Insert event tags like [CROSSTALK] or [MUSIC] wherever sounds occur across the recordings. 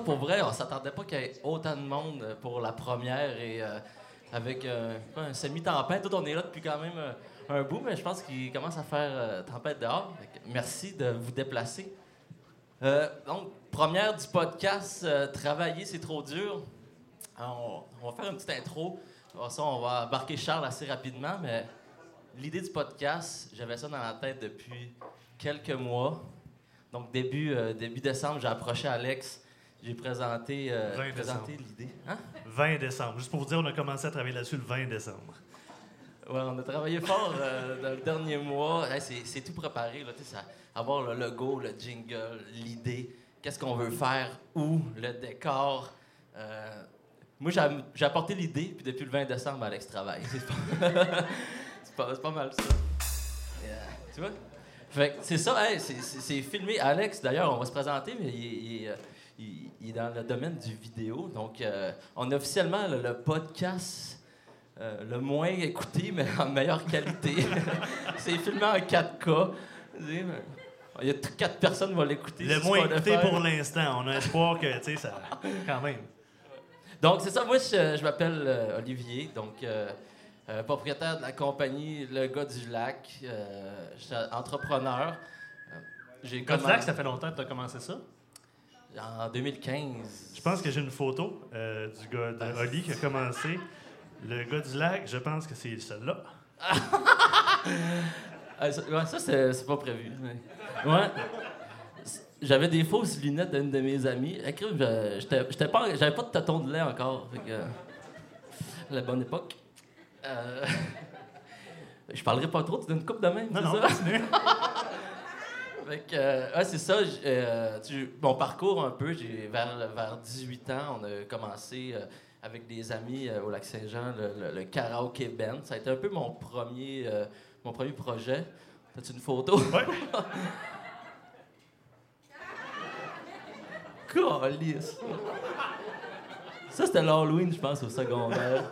Pour vrai, on s'attendait pas qu'il y ait autant de monde pour la première et euh, avec euh, un semi-tempête. Tout, on est là depuis quand même euh, un bout, mais je pense qu'il commence à faire euh, tempête dehors. Merci de vous déplacer. Euh, donc, première du podcast, euh, Travailler, c'est trop dur. On, va faire une petite intro. On va embarquer Charles assez rapidement, mais l'idée du podcast, j'avais ça dans la tête depuis quelques mois. Donc, début, euh, début décembre, j'ai approché Alex. J'ai présenté, euh, 20 présenté décembre. l'idée. Hein? 20 décembre. Juste pour vous dire, on a commencé à travailler là-dessus le 20 décembre. Ouais, on a travaillé fort euh, dans le dernier mois. Hey, c'est, tout préparé. Là, ça- avoir le logo, le jingle, l'idée, qu'est-ce qu'on veut faire, où, le décor. Euh, moi, j'ai, apporté l'idée, puis depuis le 20 décembre, Alex travaille. [LAUGHS] C'est pas, mal ça. Yeah. Tu vois? Fait c'est ça, hey, c'est, filmé. Alex, d'ailleurs, on va se présenter, mais il, est- il il- il est dans le domaine du vidéo. Donc, euh, on a officiellement le, le podcast euh, le moins écouté, mais en meilleure qualité. [LAUGHS] c'est filmé en 4K. Il y a quatre personnes qui vont l'écouter. Le moins écouté pour l'instant. On a espoir que, tu sais, ça. Quand même. Donc, c'est ça. Moi, je, je m'appelle euh, Olivier, donc propriétaire de la compagnie Le Gars du Lac. Je suis entrepreneur. J'ai Cadillac, commencé ça fait longtemps que tu as commencé ça? En 2015. Je pense que j'ai une photo euh, du gars de Oli qui a commencé. Le gars du lac, je pense que c'est celui-là. [LAUGHS] Ah, ça, ouais, ça, c'est pas prévu. mais- Ouais. J'avais des fausses lunettes d'une de mes amies. J'étais- j'étais pas, j'avais pas de tâton de lait encore. Fait que, euh, la bonne époque. Euh, [LAUGHS] je parlerai pas trop, tu donnes une coupe de même, Non, c'est non, ça? [LAUGHS] Fait que, euh, ouais, c'est ça. euh, tu- mon parcours un peu, j'ai vers, vers 18 ans, on a commencé euh, avec des amis au lac Saint-Jean, le, le, le karaoke band. Ça a été un peu mon premier, mon premier projet. As-tu une photo? Ouais. [LAUGHS] Calice. Ça, c'était l'Halloween, je pense, au secondaire.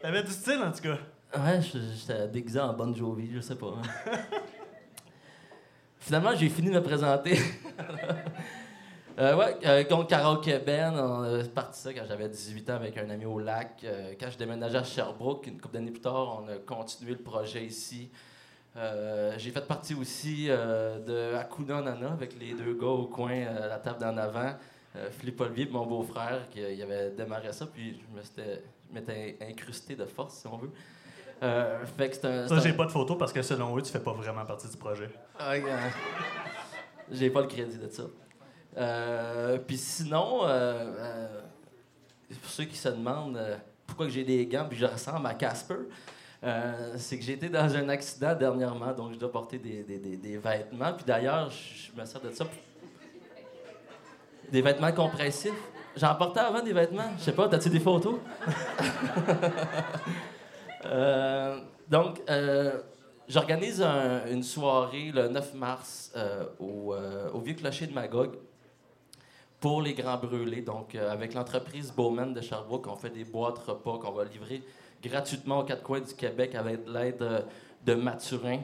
T'avais du style, en tout cas. Ouais, j'étais déguisé en Bon Jovi, je sais pas. hein. [LAUGHS] Finalement, j'ai fini de me présenter. [LAUGHS] Euh, ouais, euh, Karaoke Ben, on a parti ça quand j'avais 18 ans avec un ami au lac. Euh, quand je déménageais à Sherbrooke, une couple d'années plus tard, on a continué le projet ici. Euh, j'ai fait partie aussi euh, de Hakuna Nana avec les deux gars au coin, à la table d'en avant. Philippe Olivier mon beau-frère qui il avait démarré ça, puis je m'étais incrusté de force, si on veut. Euh, fait que c'est un. Ça, j'ai pas de photo parce que selon eux, tu fais pas vraiment partie du projet. euh, [LAUGHS] J'ai pas le crédit de ça. Euh, Puis sinon, euh, pour ceux qui se demandent pourquoi que j'ai des gants puis je ressemble à Casper, c'est que j'ai été dans un accident dernièrement, donc je dois porter des, des- des- des vêtements. Puis d'ailleurs, je je me sers de ça. pour- Des vêtements compressifs. J'en portais avant des vêtements. Je sais pas, t'as-tu des photos? [LAUGHS] Euh, donc, euh, j'organise un- une soirée le 9 mars euh, au, Vieux Clocher de Magog pour les Grands Brûlés. Donc, avec l'entreprise Bowman de Sherbrooke, on fait des boîtes repas qu'on va livrer gratuitement aux quatre coins du Québec avec l'aide de Mathurin,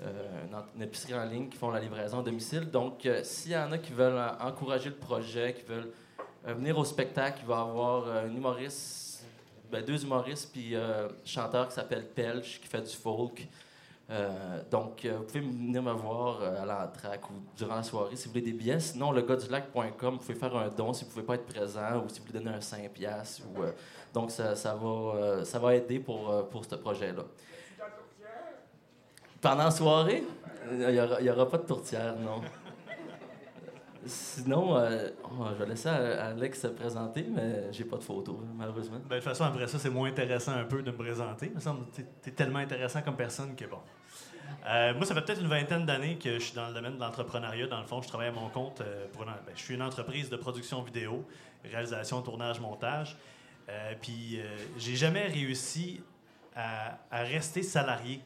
euh, une, épicerie en ligne qui font la livraison à domicile. Donc, s'il y en a qui veulent encourager le projet, qui veulent venir au spectacle, il va y avoir un humoriste, ben, deux humoristes, puis euh, un chanteur qui s'appelle Pelch, qui fait du folk. Euh, donc, euh, vous pouvez venir me voir euh, à l'entraque ou durant la soirée si vous voulez des billets. Sinon, le vous pouvez faire un don si vous ne pouvez pas être présent ou si vous voulez donner un 5$. piastres Ou, euh, donc, ça, ça va, ça va aider pour, pour ce projet-là. Pendant la soirée, il n'y aura pas de tourtière, non. Sinon, euh, oh, je vais laisser Alex se présenter, mais j'ai pas de photo, malheureusement. Ben, de toute façon, après ça, c'est moins intéressant un peu de me présenter. Il me semble que t'es- t'es tellement intéressant comme personne que bon. Euh, moi, ça fait peut-être une vingtaine d'années que je suis dans le domaine de l'entrepreneuriat. Dans le fond, je travaille à mon compte. euh, pour ben, je suis une entreprise de production vidéo, réalisation, tournage, montage. Puis, j'ai jamais réussi à, à rester salarié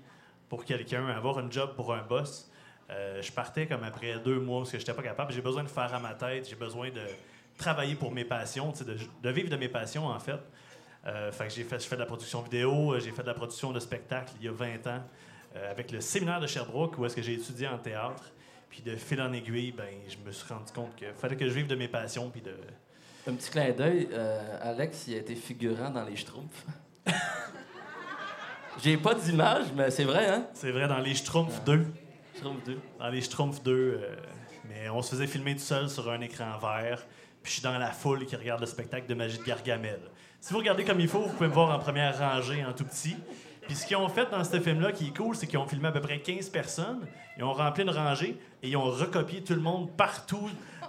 pour quelqu'un, avoir un job pour un boss. Euh, je partais comme après deux mois parce que j'étais pas capable. J'ai besoin de faire à ma tête. J'ai besoin de travailler pour mes passions, de, de vivre de mes passions, en fait. Euh, fait que j'ai fait, je fais de la production vidéo, euh, j'ai fait de la production de spectacle il y a 20 ans euh, avec le séminaire de Sherbrooke où est-ce que j'ai étudié en théâtre. Puis de fil en aiguille, ben, je me suis rendu compte qu'il fallait que je vive de mes passions. Puis de... Un petit clin d'œil, Alex, il a été figurant dans les Schtroumpfs. [LAUGHS] J'ai pas d'image, mais c'est vrai, hein? C'est vrai, dans les Schtroumpfs 2. Schtroumpf 2. Dans les Schtroumpfs 2, euh, mais on se faisait filmer tout seul sur un écran vert. Puis je suis dans la foule qui regarde le spectacle de magie de Gargamel. Si vous regardez comme il faut, vous pouvez me voir en première rangée, en tout petit. Puis ce qu'ils ont fait dans ce film-là, qui est cool, c'est qu'ils ont filmé à peu près 15 personnes. Ils ont rempli une rangée et ils ont recopié tout le monde partout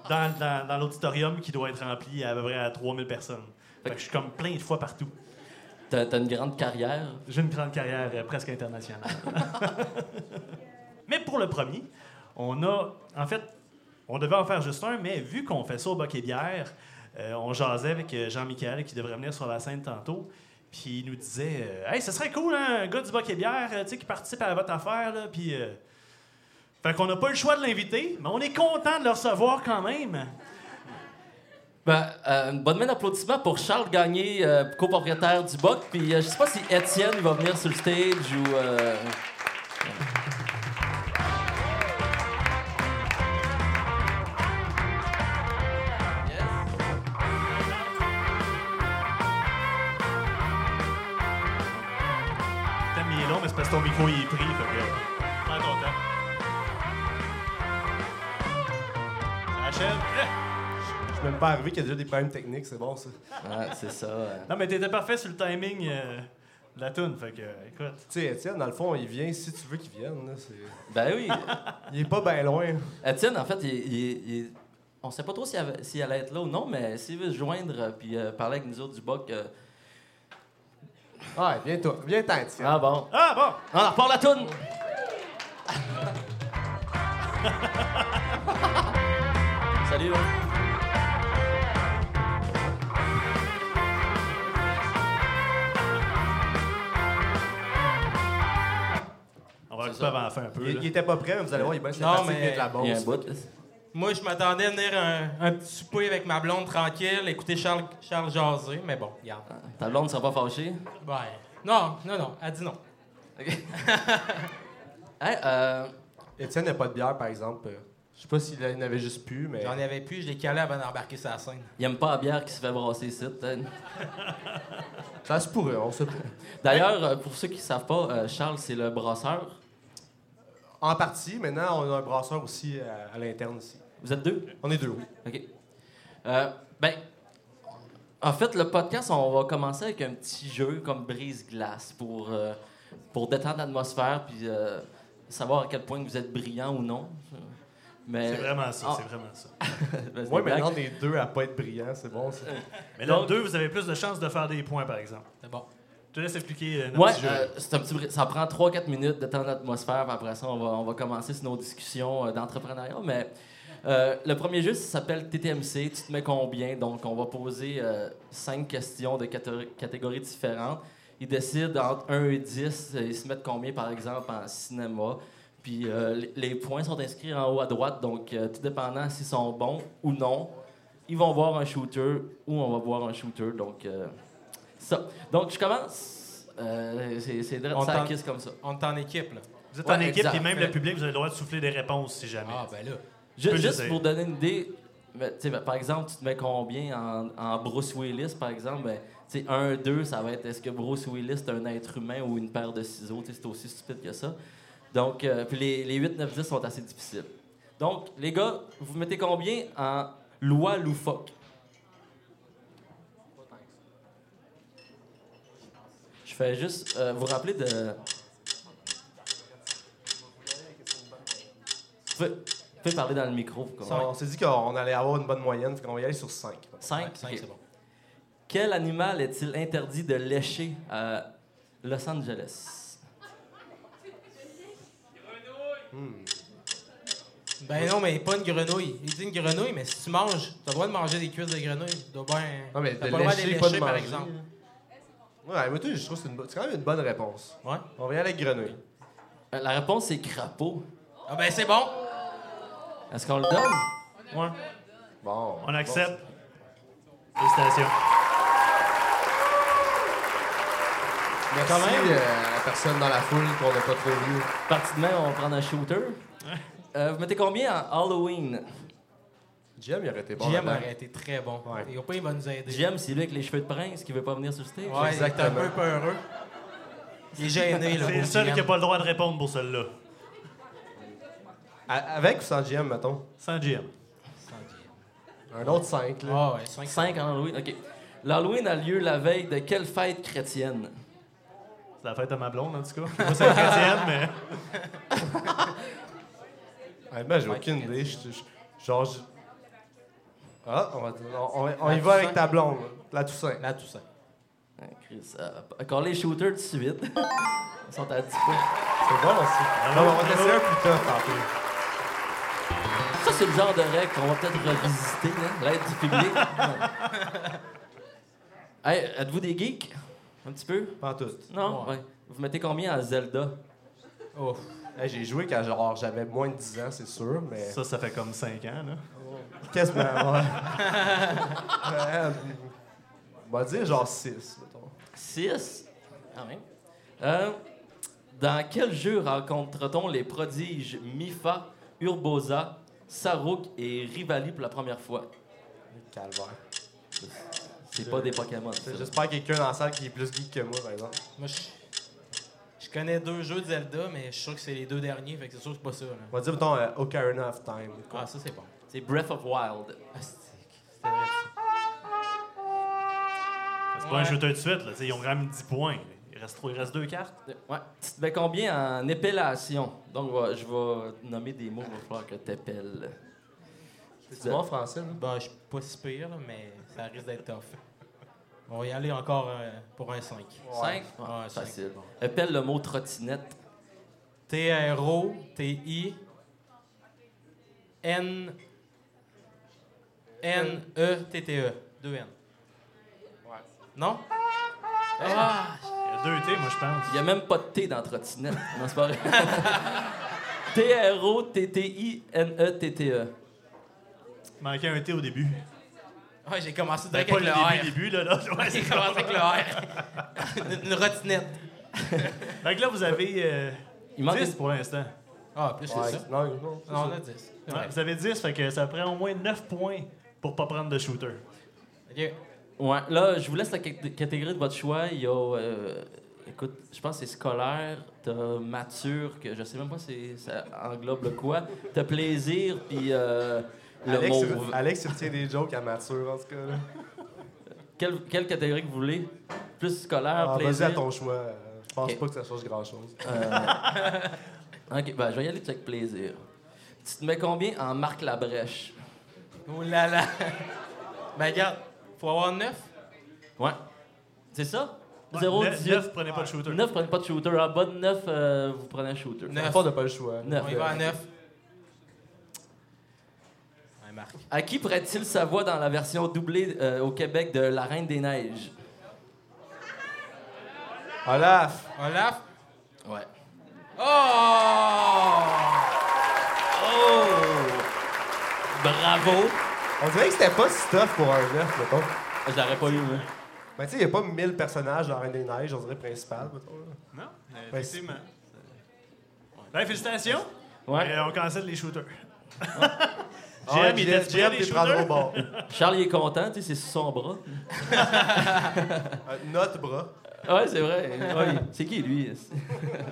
dans, dans- dans l'auditorium qui doit être rempli à peu près à 3000 personnes. Fait que je suis comme plein de fois partout. T'as t'as une grande carrière? J'ai une grande carrière euh, presque internationale. [LAUGHS] mais pour le premier, on a. En fait, on devait en faire juste un, mais vu qu'on fait ça au Boc et Bière, euh, on jasait avec euh, Jean-Michel qui devrait venir sur la scène tantôt. Puis il nous disait euh, Hey, ce serait cool, hein, un gars du Boc et Bière euh, qui participe à votre affaire. Là, puis. Fait qu'on n'a pas le choix de l'inviter, mais on est content de le recevoir quand même. Ben, une bonne main d'applaudissement pour Charles Gagné, copropriétaire du BOC. Puis euh, je sais pas si Étienne va venir sur le stage ou. Ton il est pris. Fait que. En content. Ça achève. Je suis même pas arrivé qu'il y a déjà des problèmes techniques, c'est bon ça. ouais, c'est ça. Non, mais t'étais parfait sur le timing euh, de la toune. Fait que, euh, écoute. Tu sais, Étienne, dans le fond, il vient si tu veux qu'il vienne. Là, Ben oui. [LAUGHS] il est pas bien loin. Étienne, en fait, il, il- il- on sait pas trop s'il allait être là ou non, mais s'il veut se joindre euh, puis euh, parler avec nous autres du BOC. euh, Ouais, viens toi. Viens t'en, Étienne. Ah bon. Ah, bon! On repart la toune! [LAUGHS] Salut, là. On va ça. avant la fin un peu. Il, là. il était pas prêt, mais vous allez voir, il est bien Non, sympathique, mais- il vient de la Il y a un bout. Moi, je m'attendais à venir un, un petit souper avec ma blonde tranquille, écouter Charles, Charles jaser, mais bon, regarde. Ta blonde ne sera pas fâchée? Ouais. Non, non, non, elle dit non. OK. [LAUGHS] hey, euh, Étienne n'a pas de bière, par exemple. Euh, Je sais pas s'il en avait juste pu, mais. J'en avais plus, je l'ai calé avant d'embarquer sur la scène. il aime pas la bière qui se fait brasser ici, peut-être. Ça se pourrait, on sait pas. D'ailleurs, euh, pour ceux qui ne savent pas, euh, Charles, c'est le brasseur. En partie, maintenant, on a un brasseur aussi à, à l'interne ici. Vous êtes deux? On est deux, oui. OK. Euh, ben, en fait, le podcast, on va commencer avec un petit jeu comme brise-glace pour, euh, pour détendre l'atmosphère puis euh, savoir à quel point vous êtes brillant ou non. Mais, C'est vraiment ça, Ah. c'est vraiment ça. [LAUGHS] Ben, Moi, des blagues. maintenant, des deux à pas être brillant, c'est bon, ça. Mais là, Donc- deux, vous avez plus de chances de faire des points, par exemple. C'est bon. Je te laisse expliquer euh, notre Ouais, petit jeu. euh, c'est un petit bri- ça prend 3-4 minutes de temps d'atmosphère, puis après ça, on va, on va commencer sur nos discussions euh, d'entrepreneuriat. Mais euh, le premier jeu, ça s'appelle TTMC. Tu te mets combien? Donc, on va poser 5 questions de catégories- catégories différentes. Ils décident entre 1 et 10, euh, ils se mettent combien, par exemple, en cinéma. Puis euh, les- points sont inscrits en haut à droite, donc euh, tout dépendant s'ils sont bons ou non, ils vont voir un shooter ou on va voir un shooter. Donc, euh, ça. Donc, je commence. Euh, c'est ça kiss comme ça. On est en équipe, là. Vous êtes ouais, en équipe, et même le public, vous avez le droit de souffler des réponses si jamais. Ah, ben là. Juste pour donner une idée, ben, ben, par exemple, tu te mets combien en, en Bruce Willis, par exemple? Ben, tu sais, 1, 2, ça va être est-ce que Bruce Willis est un être humain ou une paire de ciseaux? C'est aussi stupide que ça. Donc, euh, puis les, les 8, 9, 10 sont assez difficiles. Donc, les gars, vous mettez combien en loi loufoque? Je fais juste euh, vous rappeler de. Vous parler dans le micro. On s'est dit qu'on allait avoir une bonne moyenne, qu'on va y aller sur 5. 5. Ouais, cinq, c'est bon. Quel animal est-il interdit de lécher à Los Angeles? Ben non, mais pas une grenouille. Il dit une grenouille, mais si tu manges, t'as le droit de manger des cuisses de grenouille. Tu dois bien. Non, mais t'as de pas le droit de lécher, les pas de lécher, par manger. exemple. Ouais, mais toi, je trouve que c'est une bo- c'est quand même une bonne réponse. Ouais. On va y aller avec grenouille. Euh, La réponse, c'est crapaud. Ah, ben c'est bon. Est-ce qu'on le donne? Ouais. Bon. On accepte. Félicitations. Merci Quand même. euh, la personne dans la foule qu'on n'a pas trop vu. Partie de main, on va prendre un shooter. Euh, vous mettez combien en Halloween? Jim, il aurait été bon. Là-dedans. aurait été très bon. Ouais. Et au pire, il va nous aider. JM, c'est lui avec les cheveux de prince qui veut pas venir sur le stage. Ouais, exactement. Un peu peureux. Il est gêné, là. C'est le seul GM. qui n'a pas le droit de répondre pour celle-là. Avec ou sans GM, mettons? Sans GM. Un autre 5, là. Ah ouais, 5 5 en Halloween, OK. L'Halloween a lieu la veille de quelle fête chrétienne? C'est la fête de ma blonde, en tout cas. Moi, c'est la chrétienne, mais. [LAUGHS] Honnêtement, j'ai aucune idée. Je- je- Genre, je- Ah, on, va- on- on- on y va avec ta blonde, la Toussaint. Tout ça. Ah, Chris, euh, encore les shooters tout de suite. [LAUGHS] Ils sont à 10 points. C'est bon aussi. Non, mais on va te laisser un plus tough. Ça, c'est le genre de règle qu'on va peut-être revisiter, hein, l'aide du public. [LAUGHS] hey, êtes-vous des geeks? Un petit peu? Pas tout. Non? Ouais. Ouais. Vous mettez combien à Zelda? Oh. Hey, j'ai joué quand genre, j'avais moins de 10 ans, c'est sûr, mais. Ça, ça fait comme 5 ans, là. Quasiment, ouais. Ouais, On va dire genre 6, mettons. 6? Ah oui. Euh, dans quel jeu rencontre-t-on les prodiges Mifa, Urbosa, Saruk et Rivali pour la première fois? Calvaire. C'est pas des Pokémon. J'espère quelqu'un dans la salle qui est plus geek que moi, par exemple. Moi, je... je connais deux jeux de Zelda, mais je suis sûr que c'est les deux derniers, fait que c'est sûr que c'est pas ça. Là. On va dire, mettons, euh, Ocarina of Time. Ah, ça, c'est bon. C'est Breath of Wild. Ah, c'est- pas un shooter de suite, là. T'sais, ils ont quand même 10 points. Reste, trop- il reste deux cartes. Ouais. Tu te mets combien en épellation? Donc, je vais- je vais nommer des mots, il va falloir que tu épelles. C'est bon français, là? Bah, je suis pas si pire, là, mais ça risque d'être tough. On va y aller encore euh, pour un 5. 5? Ouais, cinq. facile. Épelle le mot trottinette. T-R-O, T-I, N, N-E-T-T-E. Deux N. Non? Ah! Deux T, moi, je pense. Il n'y a même pas de T dans trottinette. Non, c'est pas vrai. [LAUGHS] T-R-O-T-T-I-N-E-T-T-E. Il manquait un T au début. Ouais, j'ai commencé Ben, direct pas avec le le début, R. début, là. là. [LAUGHS] Ouais, J'ai commencé avec le R. [LAUGHS] Une- rotinette. Fait que là, vous avez euh, Il manque 10 une- pour l'instant. Ah, plus Ouais, c'est ça. Non, non. on a 10. C'est Ouais, vrai. vous avez 10, fait que ça prend au moins 9 points pour pas prendre de shooter. OK. Ouais, là, je vous laisse la cat- catégorie de votre choix. Il y a, euh, écoute, je pense que c'est scolaire, t'as mature, que je sais même pas si ça englobe le quoi. T'as plaisir, puis euh, le Alex. Alex, il retient des jokes à mature, en tout cas. Là. Quelle, quelle catégorie que vous voulez? Plus scolaire, Ah, Vas-y plaisir? à ton choix. Je pense pas que ça change grand-chose. Euh, [LAUGHS] ok, ben, je vais y aller avec plaisir. Tu te mets combien en Marc Labrèche? Oh là là. Ben, regarde, faut avoir 9. Ouais. C'est ça? Ouais, 0, neuf- 18. neuf, prenez pas de shooter. 9, prenez pas de shooter. En bas de 9, euh, vous prenez un shooter. Neuf. Neuf. on n'a pas le choix. Neuf. On y va à 9. Ouais, Marc. À qui prête-t-il sa voix dans la version doublée euh, au Québec de La Reine des Neiges? Olaf! Olaf? Ouais. Oh! Oh! Bravo! On dirait que c'était pas si tough pour un neuf, mettons. Je l'aurais pas eu, moi. Ben, tu sais, il n'y a pas 1000 personnages dans Reine des Neiges, on dirait principal, mettons. là. Non, Ben, effectivement. Ben, félicitations. Ouais. Et on cancelle les shooters. [LAUGHS] Ah, Jim, il Jim, était au shooters? bord. [LAUGHS] Charles, il est content, tu sais, c'est sous son bras. Euh, Notre bras. [LAUGHS] Ouais, c'est vrai. Ouais, c'est qui, lui?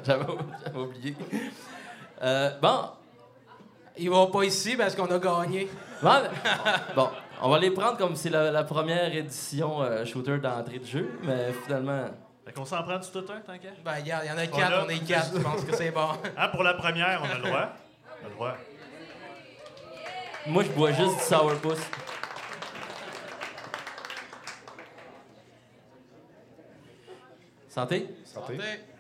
J'avais j'avais oublié. Euh, bon. Ils vont pas ici parce qu'on a gagné. Bon, bon, on va les prendre comme c'est la, la première édition euh, shooter d'entrée de jeu, mais finalement... Fait qu'on s'en prend du tout un, tant qu'à? Ben, regarde, il y en a On 4, a- on est 4. Je pense que c'est bon. Ah, [LAUGHS] pour la première, on a le droit. On a le droit. Moi, je bois juste du sourpuss. Santé? Santé. C'est-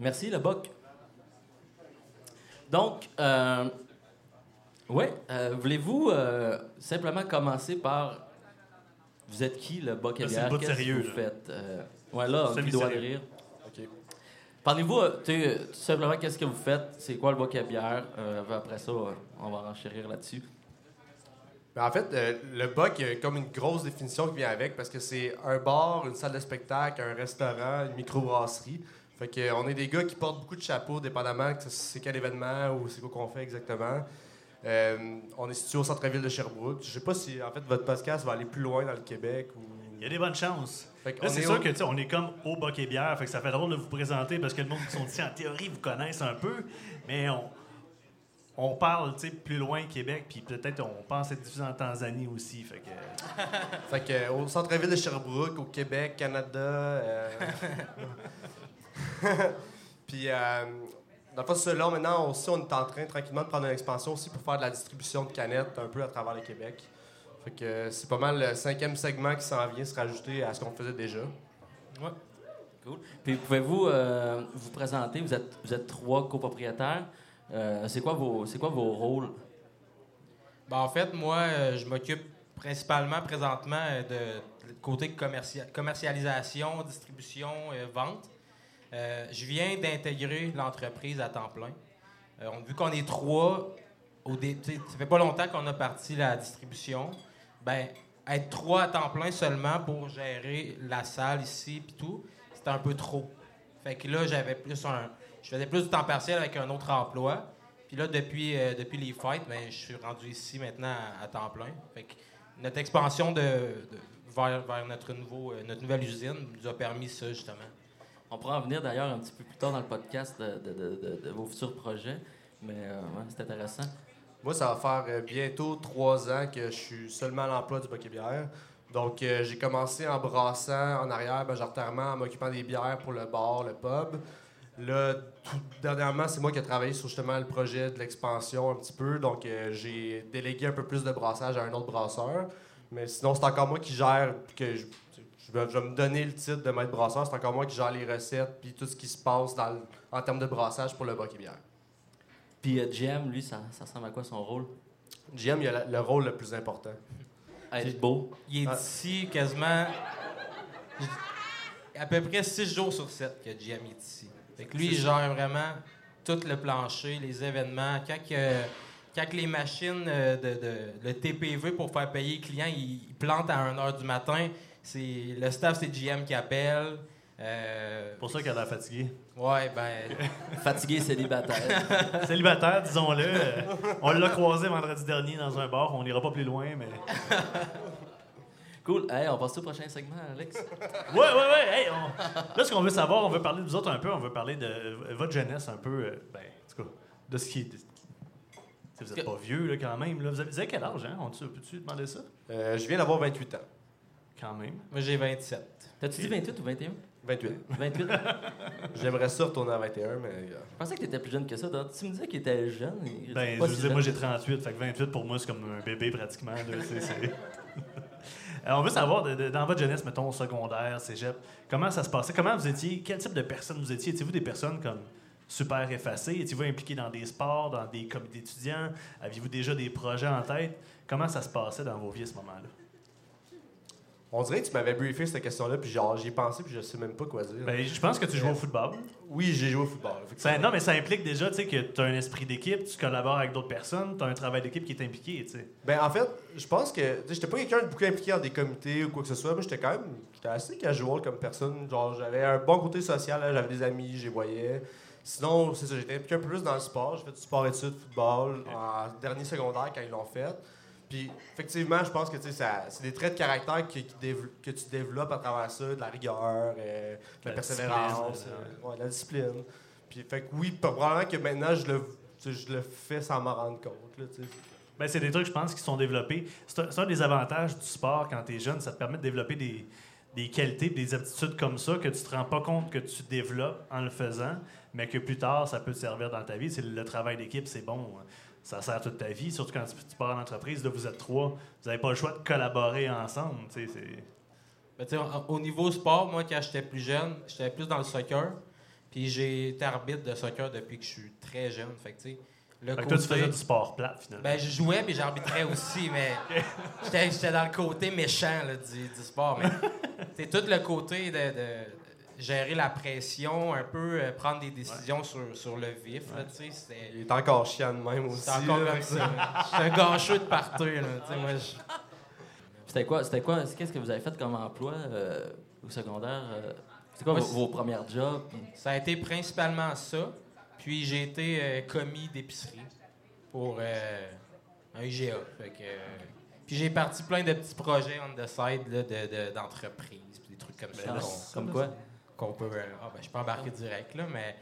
Merci, le boc. Donc, euh, ouais, euh, voulez-vous euh, simplement commencer par... Vous êtes qui, le boc et bière? de Qu'est-ce que sérieux, vous là. faites? Euh, ouais, là, qui doit sérieux. rire. OK. Parlez-vous, tu sais, tout simplement, qu'est-ce que vous faites? C'est quoi le boc à bière? Euh, après ça, on va enchérir là-dessus. Ben, en fait, euh, le BOC, il y a comme une grosse définition qui vient avec parce que c'est un bar, une salle de spectacle, un restaurant, une microbrasserie. Fait que, on est des gars qui portent beaucoup de chapeaux, dépendamment que c'est quel événement ou c'est quoi qu'on fait exactement. Euh, on est situé au centre-ville de Sherbrooke. Je sais pas si en fait votre podcast va aller plus loin dans le Québec ou. Il y a des bonnes chances. Là, c'est est sûr au- que tu sais, on est comme au Boc et Bière, fait que ça fait drôle de vous présenter parce que le monde qui sont ici en théorie vous connaissent un peu, mais on, on parle tu sais, plus loin Québec, puis peut-être on pense être diffusé en Tanzanie aussi. Fait que, Fait que, au centre-ville de Sherbrooke, au Québec, Canada. euh, [LAUGHS] [LAUGHS] Puis, euh, dans le fond, c'est ça, là, maintenant, aussi, on est en train tranquillement de prendre une expansion aussi pour faire de la distribution de canettes un peu à travers le Québec. Fait que c'est pas mal le cinquième segment qui s'en vient se rajouter à ce qu'on faisait déjà. Cool. Puis pouvez-vous euh, vous présenter? Vous êtes, vous êtes trois copropriétaires. Euh, c'est quoi vos c'est quoi vos rôles? Ben, en fait, moi, euh, je m'occupe principalement présentement euh, de, de côté commercia- commercialisation, distribution, euh, vente. Euh, je viens d'intégrer l'entreprise à temps plein. Euh, vu qu'on est trois, au dé- ça fait pas longtemps qu'on a parti la distribution. Ben, être trois à temps plein seulement pour gérer la salle ici puis tout, c'était un peu trop. Fait que là, j'avais plus un, je faisais plus du temps partiel avec un autre emploi. Puis là, depuis, euh, depuis les fêtes, ben, je suis rendu ici maintenant à, temps plein. Fait que notre expansion de, de- vers, vers notre, nouveau, notre nouvelle usine nous a permis ça, justement. On pourra en venir d'ailleurs un petit peu plus tard dans le podcast de, vos futurs projets. Mais euh, c'est intéressant. Moi, ça va faire euh, bientôt trois ans que je suis seulement à l'emploi du Boc Bière. Donc, euh, j'ai commencé en brassant en arrière, majoritairement en m'occupant des bières pour le bar, le pub. Là, dernièrement, c'est moi qui ai travaillé sur justement le projet de l'expansion un petit peu. Donc, j'ai délégué un peu plus de brassage à un autre brasseur. Mais sinon, c'est encore moi qui gère, je vais, je vais me donner le titre de maître brasseur. C'est encore moi qui gère les recettes puis tout ce qui se passe dans le- en termes de brassage pour le Boc Bière. Puis euh, GM, lui, ça, ça ressemble à quoi son rôle? GM, il a la- le rôle le plus important. Être beau. Il est Ah. ici quasiment à peu près 6 jours sur 7 que GM est ici. Fait que lui, il gère vraiment tout le plancher, les événements. Quand, que- quand les machines euh, de, de- le TPV pour faire payer les clients, ils, ils plantent à 1h du matin, c'est le staff, c'est GM qui appelle. Euh, pour ça qu'elle a l'air fatiguée. ouais, ben, [LAUGHS] Fatigué célibataire. [LAUGHS] Célibataire, disons-le. euh, on l'a croisé vendredi dernier dans un bar, on n'ira pas plus loin, mais. [LAUGHS] cool. Hey, on passe au prochain segment, Alex. Ouais, ouais, ouais. Hey, on- Là, ce qu'on veut savoir, on veut parler de vous autres un peu, on veut parler de votre jeunesse un peu, euh, ben, en tout cas, de ce qui de- Vous n'êtes pas vieux, là, quand même. Là. Vous, avez, vous avez quel âge, hein? On peut-tu demander ça? Euh, je viens d'avoir 28 ans. Quand même. moi j'ai 27. T'as-tu dit 28 ou 21? 28. 28? J'aimerais ça retourner à 21, mais. euh, Je pensais que t'étais plus jeune que ça. Donc, tu me disais qu'il était jeune. Ben, je si veux dire, jeune. moi j'ai 38, fait que 28 pour moi c'est comme un bébé pratiquement. là, c'est- c'est- [LAUGHS] Euh, on veut savoir, de- de- dans votre jeunesse, mettons, au secondaire, cégep, comment ça se passait? Comment vous étiez? Quel type de personne vous étiez? Étiez-vous des personnes comme super effacées? Étiez-vous impliqué dans des sports, dans des comités d'étudiants? Aviez-vous déjà des projets en tête? Comment ça se passait dans vos vies à ce moment-là? On dirait que tu m'avais briefé cette question-là, puis genre, j'y ai pensé, puis je sais même pas quoi dire. Ben, je pense que tu joues au football. oui, j'ai joué au football. Ça- non, mais ça implique déjà tu sais, que tu as un esprit d'équipe, tu collabores avec d'autres personnes, tu as un travail d'équipe qui est impliqué. tu sais. Ben, en fait, je pense que. J'étais pas quelqu'un de beaucoup impliqué dans des comités ou quoi que ce soit, mais j'étais quand même. J'étais assez casual comme personne. Genre, j'avais un bon côté social, là, j'avais des amis, j'y voyais. Sinon, c'est ça, j'étais impliqué un peu plus dans le sport. J'ai fait du sport-études, football, en dernier secondaire quand ils l'ont fait. Puis, effectivement, je pense que c'est des traits de caractère que tu développes à travers ça, de la rigueur, euh, de la, La persévérance, discipline, euh, ouais, de la discipline. Puis, fait que oui, probablement que maintenant, je le, je fais sans m'en rendre compte. Là. Ben, c'est des trucs, je pense, qui sont développés. C'est un, des avantages du sport quand tu es jeune. Ça te permet de développer des, des qualités des aptitudes comme ça que tu te rends pas compte que tu développes en le faisant, mais que plus tard, ça peut te servir dans ta vie. C'est le travail d'équipe, c'est bon. Ça sert toute ta vie, surtout quand tu, tu pars en entreprise. Là, vous êtes trois, vous n'avez pas le choix de collaborer ensemble. Ben, au- au niveau sport, moi, quand j'étais plus jeune, j'étais plus dans le soccer. Puis j'ai été arbitre de soccer depuis que je suis très jeune. Fait que, le Fait que toi, tu côté- faisais du sport plat, finalement. Ben, je jouais, puis j'arbitrais [LAUGHS] aussi, mais j'étais j'étais dans le côté méchant là, du, du sport. Mais [LAUGHS] c'est tout le côté de, de gérer la pression, un peu euh, prendre des décisions sur, sur le vif. Là, tu sais, c'était- Il est encore chiant de même aussi. c'est encore là. comme ça. J'étais un gâcheux de partout. Là, tu sais, moi, je- C'était quoi, c'était quoi, qu'est-ce que vous avez fait comme emploi euh, au secondaire? euh? C'est quoi Moi, vos, premières jobs? Ça a été principalement ça. Puis j'ai été euh, commis d'épicerie pour euh, un IGA. Fait que, euh, puis j'ai parti plein de petits projets on the side là, de- des trucs comme ça. Comme quoi? Qu'on peut. euh, ah, ben, je peux embarquer direct, là, mais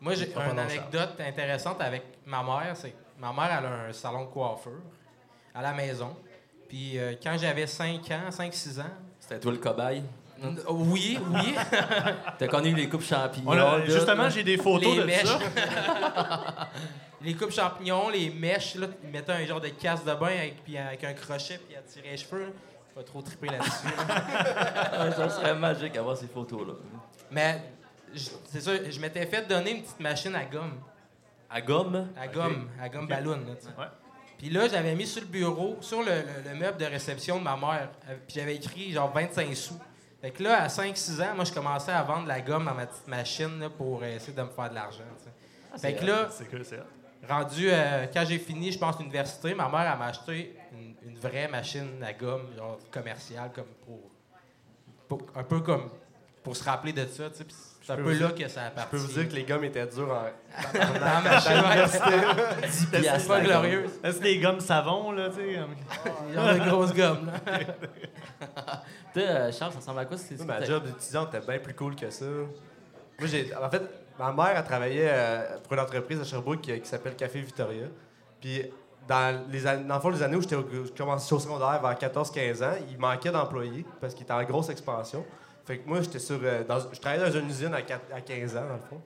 moi, j'ai une anecdote intéressante avec ma mère. C'est que ma mère, elle a un salon de coiffeur à la maison. Puis euh, quand j'avais 5 ans, 5-6 ans, C'était toi le cobaye? n- oui, oui, [LAUGHS] T'as connu les coupes champignons? On a- là, justement, j'ai des photos les de mèches. ça. [LAUGHS] les coupes champignons, les mèches, là, ils mettaient un genre de casse de bain avec, puis avec un crochet, puis elle tirait les cheveux. là. Pas trop triper là-dessus. [LAUGHS] là. Ah, ça serait magique d'avoir ces photos-là. Mais c'est ça, je m'étais fait donner une petite machine à gomme. À gomme? À gomme, à gomme ballon. Là. Puis là, j'avais mis sur le bureau, sur le, le- le meuble de réception de ma mère, euh, puis j'avais écrit genre 25 sous. Fait que là, à 5-6 ans, moi, je commençais à vendre la gomme dans ma petite machine là, pour essayer de me faire de l'argent. sais. fait que là, rendu, euh, quand j'ai fini, je pense, l'université, ma mère, elle m'a acheté une, une vraie machine à gomme, genre commerciale, comme pour, pour- Un peu comme pour se rappeler de ça, tu sais. puis C'est un peu là dire- que ça a Je parti. peux vous dire que les gommes étaient durs en. [LAUGHS] dans [LAUGHS] la machine, ouais. 10 c'est piastres, pas glorieux. C'est des gommes savon, là, tu sais. comme- Genre de grosses gommes, là. [LAUGHS] Toi, euh, Charles, ça ressemble à quoi? C'est, Moi, ma job d'étudiante était bien plus cool que ça. Moi, j'ai. En fait, ma mère, elle travaillait euh, pour une entreprise à Sherbrooke qui, qui s'appelle Café Victoria. Puis, dans, les, an- dans le fond, les années où j'étais au, je commençais au secondaire, vers 14-15 ans, il manquait d'employés parce qu'il était en grosse expansion. Fait que moi, j'étais sur. euh, dans- je travaillais dans une usine à, quatre- à 15 ans, dans le fond.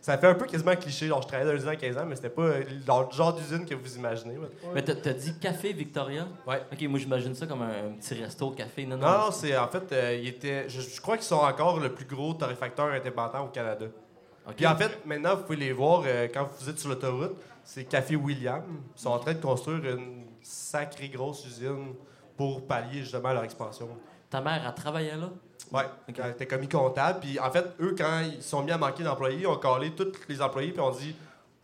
Ça fait un peu quasiment cliché. Genre, je travaillais dans une usine à 15 ans, mais c'était pas euh, le genre d'usine que vous imaginez. Mais t'as, dit Café Victoria? Ouais. Ok, moi j'imagine ça comme un, un petit resto café. Non, non. Non, c'est en fait, euh, il était, je, je crois qu'ils sont encore le plus gros torréfacteur indépendant au Canada. Ok. Puis en fait, maintenant, vous pouvez les voir quand vous êtes sur l'autoroute. C'est Café William. Ils sont en train de construire une sacrée grosse usine pour pallier justement à leur expansion. Ta mère, elle travaillait là? Ouais, Ok. elle était commis comptable. Puis en fait, eux, quand ils sont mis à manquer d'employés, ils ont collé tous les employés puis ont dit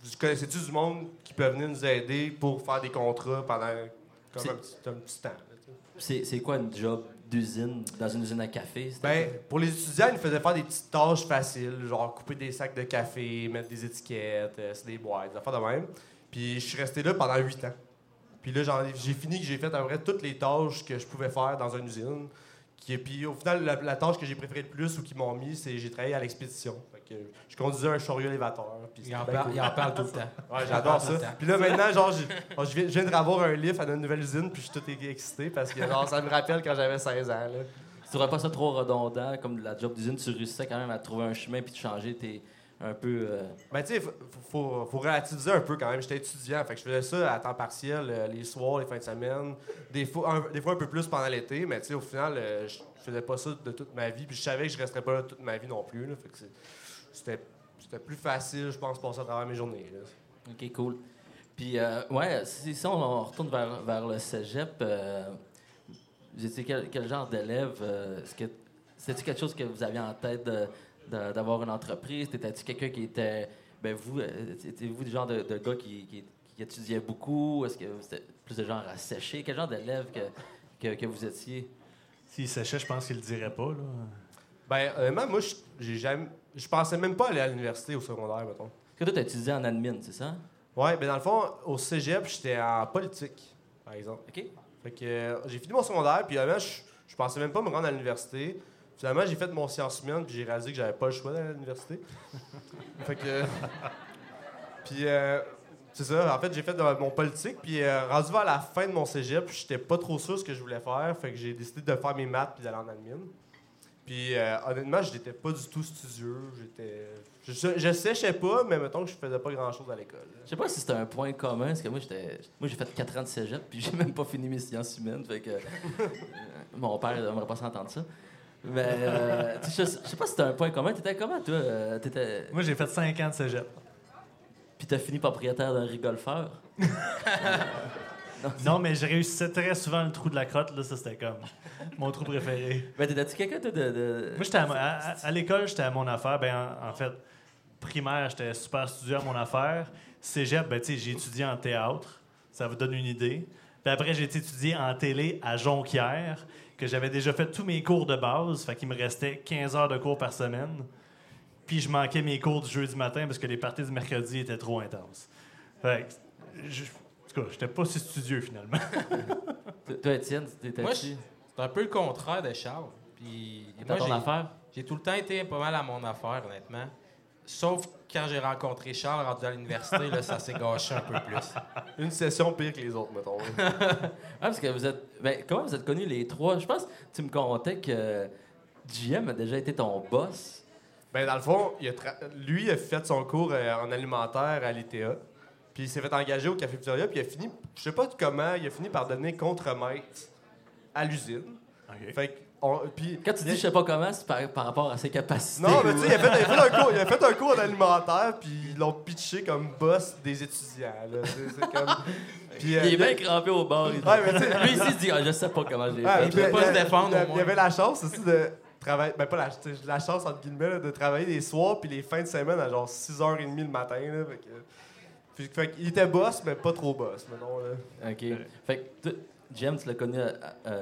Vous connaissez-tu du monde qui peut venir nous aider pour faire des contrats pendant comme un, petit, un petit temps c'est quoi une job d'usine, dans une usine à café? Ben, pour les étudiants, ils faisaient faire des petites tâches faciles, genre couper des sacs de café, mettre des étiquettes, euh, c'est des boîtes, des affaires de même. Puis je suis resté là pendant huit ans. Puis là, j'ai fini que j'ai fait en vrai toutes les tâches que je pouvais faire dans une usine. Qui, puis au final, la, la tâche que j'ai préférée le plus ou qu'ils m'ont mis, c'est j'ai travaillé à l'expédition. Que je conduisais un chariot élévateur. puis Il en, cool. il en parle tout le temps. Ouais, j'adore ça. Puis là, maintenant, genre, je viens, je viens de avoir un lift à notre nouvelle usine, puis je suis tout excité parce que genre, ça me rappelle quand j'avais 16 ans. Là. Tu trouverais pas ça trop redondant, comme la job d'usine, tu réussissais quand même à trouver un chemin puis de changer tes. un peu. euh, Ben, tu sais, faut, faut, faut relativiser un peu quand même. J'étais étudiant, fait que je faisais ça à temps partiel, euh, les soirs, les fins de semaine. Des fois un, des fois un peu plus pendant l'été, mais tu sais, au final, euh, je faisais pas ça de toute ma vie. Puis je savais que je resterais pas là toute ma vie non plus. là. fait que c'est- c'était, c'était plus facile, je pense, passer à travers mes journées. là. Ok, cool. Puis, euh, ouais, si, si on, on retourne vers, vers le cégep, euh, vous étiez quel, quel genre d'élève? euh, est-ce que, c'était-tu quelque chose que vous aviez en tête de- de- d'avoir une entreprise? T'étais-tu quelqu'un qui était. Ben, vous, euh, étiez-vous du genre de, de gars qui, qui, qui étudiait beaucoup? Est-ce que c'était plus de genre à sécher? Quel genre d'élève que, que, que vous étiez? S'il séchait, je pense qu'il le dirait pas, là. Ben, honnêtement, moi, je- j'ai jamais. Je pensais même pas aller à l'université au secondaire, mettons. Que toi, t'as étudié en admin, c'est ça? Ouais, ben dans le fond, au cégep, j'étais en politique, par exemple. OK. Fait que euh, j'ai fini mon secondaire, puis honnêtement, je, je pensais même pas me rendre à l'université. Finalement, j'ai fait mon sciences humaines, puis j'ai réalisé que j'avais pas le choix d'aller à l'université. [LAUGHS] fait que. [LAUGHS] puis, euh, c'est ça. En fait, j'ai fait euh, mon politique, puis euh, rendu vers la fin de mon cégep, j'étais pas trop sûr ce que je voulais faire. Fait que j'ai décidé de faire mes maths puis d'aller en admin. Puis, euh, honnêtement, je n'étais pas du tout studieux. J'étais. Je, je, je séchais pas, mais mettons que je faisais pas grand chose à l'école. Je sais pas si c'était un point commun, parce que moi, j'étais, moi j'ai fait 4 ans de cégep, puis j'ai même pas fini mes sciences humaines, fait que euh, mon père n'aimerait pas s'entendre ça. Mais euh, je, je sais pas si c'était un point commun. T'étais comment, toi? Euh. Moi, j'ai fait 5 ans de cégep. Puis t'as fini propriétaire d'un rigolfeur? [LAUGHS] [LAUGHS] Non, mais je réussissais très souvent le trou de la crotte, là. Ça, c'était comme mon trou préféré. Mais t'étais-tu quelqu'un, de... de... Moi, j'étais à, à- à- à l'école, j'étais à mon affaire. Ben, en, en fait, primaire, j'étais super studieux à mon affaire. Cégep, ben, tu sais, j'ai étudié en théâtre. Ça vous donne une idée. Puis après, j'ai étudié en télé à Jonquière, que j'avais déjà fait tous mes cours de base, fait qu'il me restait 15 heures de cours par semaine. Puis je manquais mes cours du jeudi matin parce que les parties du mercredi étaient trop intenses. Fait que, je, tout cas, j'étais pas si studieux finalement. [LAUGHS] Toi, Étienne, t'étais Moi. C'est un peu le contraire de Charles. Puis moi, ton j'ai- affaire? J'ai tout le temps été pas mal à mon affaire, honnêtement. Sauf quand j'ai rencontré Charles rendu à l'université, là, ça s'est gâché un peu plus. [LAUGHS] Une session pire que les autres, mettons. [LAUGHS] Ah, parce que vous êtes. Ben, comment vous êtes connus les trois? Je pense que tu me contais que JM a déjà été ton boss. Ben, dans le fond, il a tra- lui il a fait son cours euh, en alimentaire à l'ITA. Puis il s'est fait engager au Café Victoria. Puis il a fini, je sais pas comment, il a fini par devenir contremaître à l'usine. Fait que, on- puis, Quand tu dis je sais pas comment, c'est par, par rapport à ses capacités. Non, mais tu sais, il, a fait- il a fait un cours- il a fait un cours en alimentaire, puis ils l'ont pitché comme boss des étudiants. là. C'est c'est comme. [LAUGHS] Puis, euh, Il est bien crampé au bord. il Ouais, mais tu sais- Lui ici, il se dit ah, je sais pas comment j'ai Ouais, fait. peut il y pas se défendre, il avait la chance aussi de travailler. Ben, pas la, la chance, entre guillemets, là, de travailler les soirs puis les fins de semaine à genre 6h30 le matin. Là, fait que, puis, fait qu'il était boss, mais pas trop boss, mettons. Là. OK. Fait que JM, tu l'as connu à, à-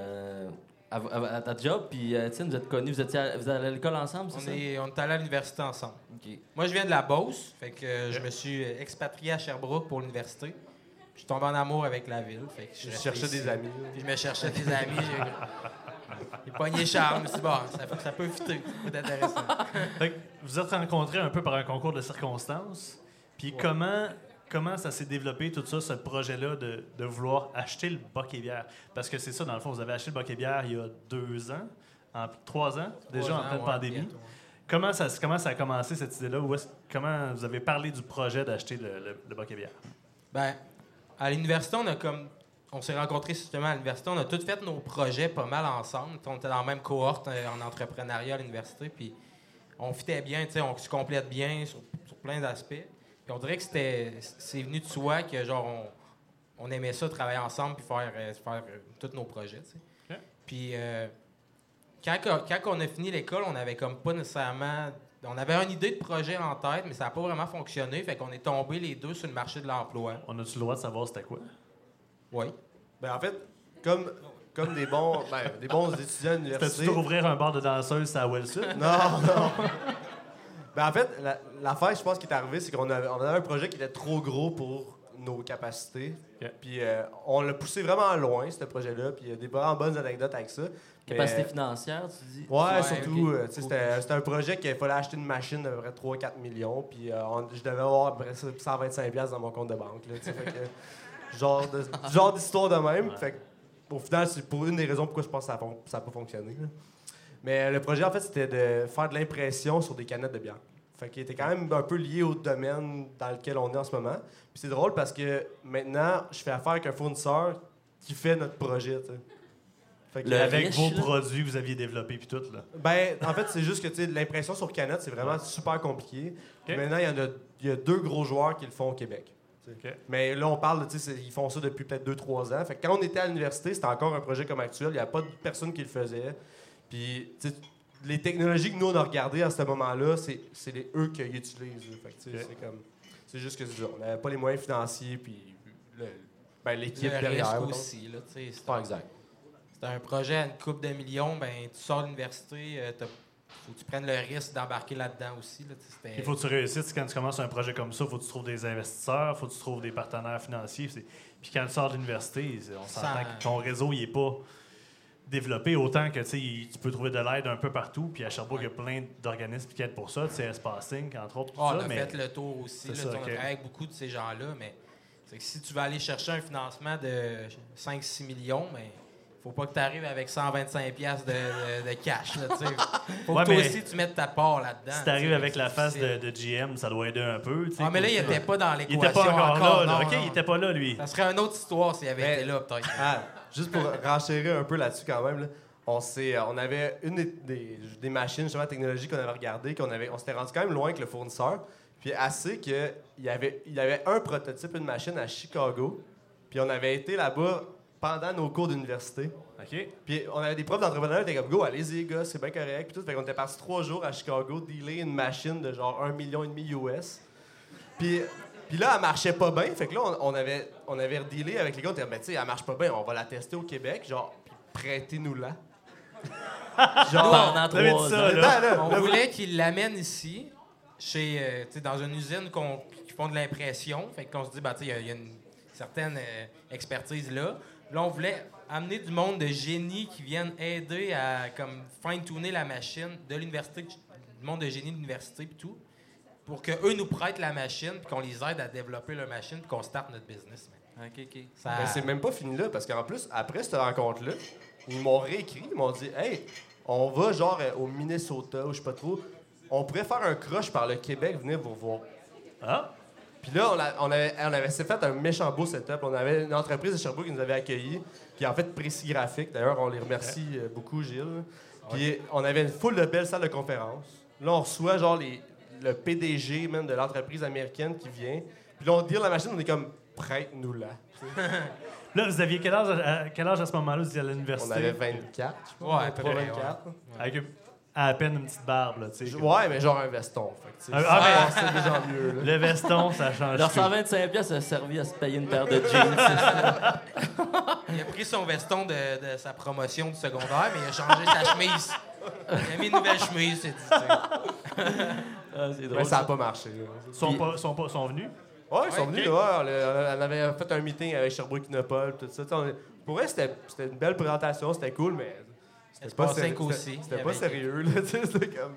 à- à- à ta job, puis euh, Étienne, vous êtes connus, vous étiez à, vous allez à l'école ensemble, c'est On ça? est, on est allé à l'université ensemble. OK. Moi, je viens de la Beauce, fait que euh, je me suis euh, expatrié à Sherbrooke pour l'université. Je suis tombé en amour avec la ville. Fait que je cherchais ici. des amis. Puis je me cherchais des amis. J'ai pogné Charles. Je me suis dit, bon, ça, ça peut fitter. Ça peut être intéressant. Fait que vous êtes rencontrés un peu par un concours de circonstances. Puis comment, comment ça s'est développé, tout ça, ce projet-là de, de vouloir acheter le bac et bière? Parce que c'est ça, dans le fond, vous avez acheté le bac et bière il y a deux ans, en trois ans, déjà en pleine ouais, pandémie. bientôt. Comment ça, comment ça a commencé, cette idée-là? Comment vous avez parlé du projet d'acheter le, le, le bac et bière? Ben, à l'université, on a comme. On s'est rencontrés justement à l'université. On a tous fait nos projets pas mal ensemble. On était dans la même cohorte euh, en entrepreneuriat à l'université. Puis on fitait bien, on se complète bien sur, sur plein d'aspects. Puis on dirait que c'était. C'est venu de soi que, genre, on, on aimait ça, travailler ensemble puis faire, euh, faire euh, tous nos projets, tu sais. Puis euh, quand, quand on a fini l'école, on avait comme pas nécessairement. On avait une idée de projet en tête, mais ça n'a pas vraiment fonctionné. Fait qu'on est tombés les deux sur le marché de l'emploi. On a-tu le droit de savoir c'était quoi? Oui. Ben, en fait, comme, comme des, bons, ben, des bons étudiants l'université. pour ouvrir un bar de danseuse à Wilson? Non, non. Ben, en fait, la- l'affaire, je pense, qui est arrivée, c'est qu'on avait, on avait un projet qui était trop gros pour nos capacités. Puis euh, on l'a poussé vraiment loin, ce projet-là. Puis il y a des vraiment bonnes anecdotes avec ça. Capacité Mais- financière, tu dis? Ouais, Ouais, surtout. euh, C'était un projet qu'il fallait acheter une machine d'à peu près 3-4 millions. Puis euh, on- je devais avoir à peu près ça, 125$ piastres dans mon compte de banque. Là, fait que, [LAUGHS] genre de- genre d'histoire de même. Fait que, au final, c'est pour une des raisons pourquoi je pense que ça n'a pas fonctionné. là. Mais euh, le projet, en fait, c'était de faire de l'impression sur des canettes de bière. Fait qu'il était quand même un peu lié au domaine dans lequel on est en ce moment. Puis c'est drôle parce que maintenant, je fais affaire avec un fournisseur qui fait notre projet. Fait que- Avec riche, vos là. produits que vous aviez développés puis tout, là. ben, en fait, c'est juste que tu sais, l'impression sur canette, c'est vraiment super compliqué. Maintenant, il y, en a, il y a deux gros joueurs qui le font au Québec. Mais là, on parle, tu sais, c'est- ils font ça depuis peut-être 2-3 ans. Fait que quand on était à l'université, c'était encore un projet comme actuel. Il n'y a pas de personne qui le faisait. Puis, les technologies que nous, on a regardées à ce moment-là, c'est c'est les eux qui utilisent. Fait que, c'est comme... C'est juste que. On n'avait pas les moyens financiers, puis le- ben, l'équipe Le derrière. risque aussi. Là, c'est, Pas exact. c'est un projet à une coupe de millions. Ben, tu sors de l'université, euh, faut que tu prennes le risque d'embarquer là-dedans aussi. Là, Il faut que tu réussisses quand tu commences un projet comme ça. Il faut que tu trouves des investisseurs, il faut que tu trouves des partenaires financiers. C'est- Puis quand tu sors de l'université, on s'entend Sans- que ton réseau il est pas développé autant que tu il- peux trouver de l'aide un peu partout. Puis à Sherbrooke, il y a plein d'organismes qui aident pour ça. Tu sais, Espacing, entre autres. tout on ça, a mais fait le tour aussi. Là, ça, On a ok. travaillé avec beaucoup de ces gens-là, mais c'est que si tu vas aller chercher un financement de 5-6 millions, mais faut pas que tu arrives avec 125$ piastres de, de, de cash. Là, faut Ouais, que toi mais aussi tu mettes ta part là-dedans. si tu arrives avec la face de, GM, ça doit aider un peu. tu sais, Ah, mais là, il pour- était pas dans Il l'équation. était pas encore, là. là. non. il était pas là, lui. Ça serait une autre histoire s'il avait Mais- été là, peut-être. Ah, juste pour [LAUGHS] renchérir un peu là-dessus quand même, là, on, s'est- on avait une des, des, des machines justement technologiques qu'on avait regardées, qu'on avait, on s'était rendu quand même loin avec le fournisseur. Puis assez qu'il y avait, il y avait un prototype, une machine à Chicago. Puis on avait été là-bas pendant nos cours d'université. OK? Puis on avait des profs d'entrepreneuriat qui étaient comme go, allez-y, gars, c'est bien correct. Puis tout. Fait qu'on était partis trois jours à Chicago dealer une machine de genre 1,5 million et demi US. Puis, puis là, elle marchait pas bien. Fait que là, on, on avait, on avait dealé avec les gars. On était comme, ben, tu sais, elle marche pas bien, on va la tester au Québec. Genre, puis prêtez-nous-la. [LAUGHS] Genre, pendant trois ça, là. On voulait qu'ils l'amènent ici, chez, euh, tu sais, dans une usine qu'on- qui font de l'impression. Fait qu'on se dit, bah, tu sais, il y a- il y, a une certaine euh, expertise là. Là, on voulait amener du monde de génie qui viennent aider à comme fine-tuner la machine de l'université, du monde de génie de l'université et tout, pour qu'eux nous prêtent la machine puis qu'on les aide à développer leur machine puis qu'on starte notre business. man. Ok, ok. Ça, Mais c'est même pas fini là, parce qu'en plus, après cette rencontre-là, ils m'ont réécrit, ils m'ont dit Hey, on va genre euh, au Minnesota, ou je sais pas trop, on pourrait faire un crush par le Québec, venez vous voir. Ah? Puis là, on, a- on avait, on avait s'est fait un méchant beau setup. On avait une entreprise de Sherbrooke qui nous avait accueillis, qui est en fait Précis Graphique. D'ailleurs, on les remercie euh, beaucoup, Gilles. Puis on avait une foule de belles salles de conférence. Là, on reçoit genre les, le PDG même de l'entreprise américaine qui vient. Puis là, on dit la machine, on est comme prête-nous-la. [LAUGHS] Là, vous aviez quel âge à, quel âge à ce moment-là, vous étiez à On l'université? avait 24, je pense. Ouais, à peu 23, près, 24. Avec à peine une petite barbe, là, tu sais. Ouais, mais genre un veston. Fait que, tu sais, Ah, ça passait déjà mieux. là. Le veston, ça change Leur tout. 125 pièces a servi à se payer une paire de jeans. [LAUGHS] Il a pris son veston de, de sa promotion du secondaire, mais il a changé sa chemise. Il a mis une nouvelle chemise, c'est dit. [LAUGHS] Ah, c'est drôle. Mais ça n'a pas marché. Ils sont, pas, sont, pas, sont venus? Ouais, ils sont Ouais, venus, ok. là. on, avait fait un meeting avec Sherbrooke Innopol, tout ça. Tu sais, on- pour vrai, c'était c'était une belle présentation, c'était cool, mais. C'était pas, pas sérieux- c'était- C'était Il y pas avait- sérieux, là. [LAUGHS] tu sais, C'était comme.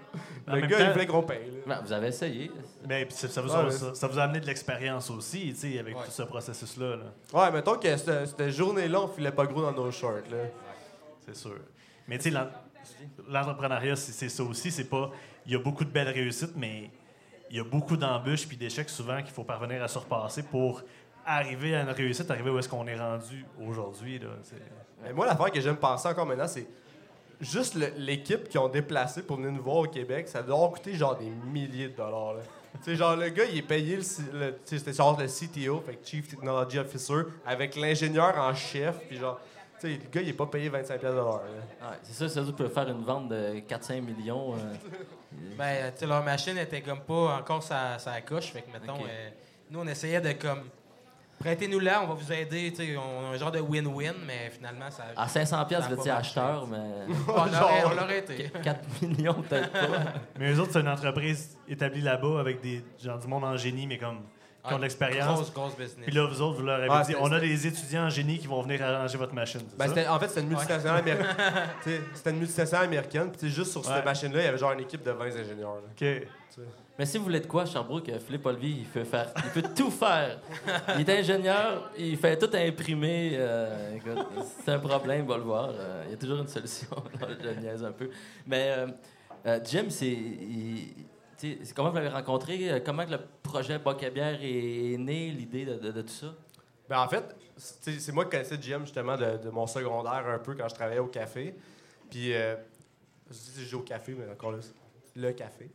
En Le même gars, temps- il voulait qu'on paye, là. Ben, vous avez essayé. Mais puis ça, ça vous a, ça, ça vous a amené de l'expérience aussi, tu sais, avec Ouais. tout ce processus-là. là. Ouais, mettons que cette, cette journée-là, on filait pas gros dans nos shorts, là. C'est sûr. Mais tu sais, l'en- l'entrepreneuriat, c'est c'est ça aussi. C'est pas. Il y a beaucoup de belles réussites, mais il y a beaucoup d'embûches puis d'échecs souvent qu'il faut parvenir à surpasser pour arriver à une réussite, arriver où est-ce qu'on est rendu aujourd'hui. moi, l'affaire que j'aime penser encore maintenant, c'est juste l'équipe qui ont déplacé pour venir nous voir au Québec, ça doit coûté genre des milliers de dollars. Tu sais, genre, le gars, il est payé, le, c'était genre le CTO, fait Chief Technology Officer, avec l'ingénieur en chef, puis genre, tu le gars, il est pas payé 25 pièces de l'heure. Ouais, c'est ça, ça peut faire une vente de 4-5 millions. euh, [LAUGHS] Ben, tu sais, leur machine était comme pas encore sa, sa coche. Fait que, mettons, euh, nous, on essayait de comme. Prêtez-nous là, on va vous aider. Tu sais, on a un genre de win-win, mais finalement, ça. à 500 pièces, vous étiez acheteur, mais [LAUGHS] on l'aurait on l'aurait été. [LAUGHS] 4 millions peut-être pas. Mais eux autres, c'est une entreprise établie là-bas avec des gens du monde en génie, mais comme qui ont de l'expérience. Grosse, grosse business. Puis là, vous autres, vous leur avez Ouais, dit c'était- on a des étudiants en génie qui vont venir arranger votre machine. c'est Ben, ça? c'était- en fait, c'était une multinationale américaine. [LAUGHS] Tu sais, c'était une multinationale américaine, puis tu sais, juste sur Ouais. cette machine-là, il y avait genre une équipe de 20 ingénieurs. là. OK. Mais si vous voulez de quoi, Sherbrooke, euh, Philippe Olvy, il peut faire, il peut tout faire. Il est ingénieur, il fait tout imprimer. euh, écoute, c'est un problème, va le voir. euh, il y a toujours une solution. Non, [LAUGHS] je niaise un peu. Mais euh, euh, Jim, c'est, il- comment vous l'avez rencontré? euh, Comment que le projet Boc à bière est né, l'idée de, de- de tout ça? Ben, en fait, c'est moi qui connaissais GM justement de, de mon secondaire un peu quand je travaillais au café. Puis, euh, je dis au café, mais encore là, le café.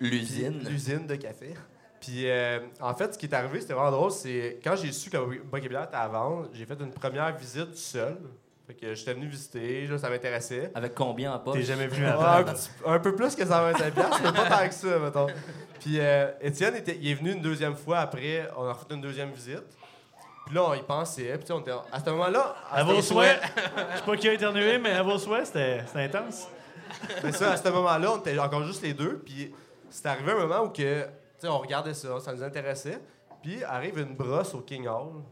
L'usine. L'usine de café. Puis, euh, en fait, ce qui est arrivé, c'était vraiment drôle, c'est quand j'ai su que Boc et Bière était à vendre, j'ai fait une première visite seul. Fait que j'étais venu visiter, là, ça m'intéressait. Avec combien en poche? T'es jamais venu [LAUGHS] avant. un, petit- un peu plus que 125 piastres, mais pas tant que ça, mettons. Puis euh, Étienne, était, il est venu une deuxième fois après, on a refait une deuxième visite. Puis là, on y pensait, puis on était, à ce moment-là... À vos souhaits. Je sais pas qui a éternué, mais à vos souhaits, c'était intense. Mais ça, à ce moment-là, on était encore juste les deux, puis c'est arrivé un moment où que, tu sais, on regardait ça, ça nous intéressait, puis arrive une brosse au King Hall,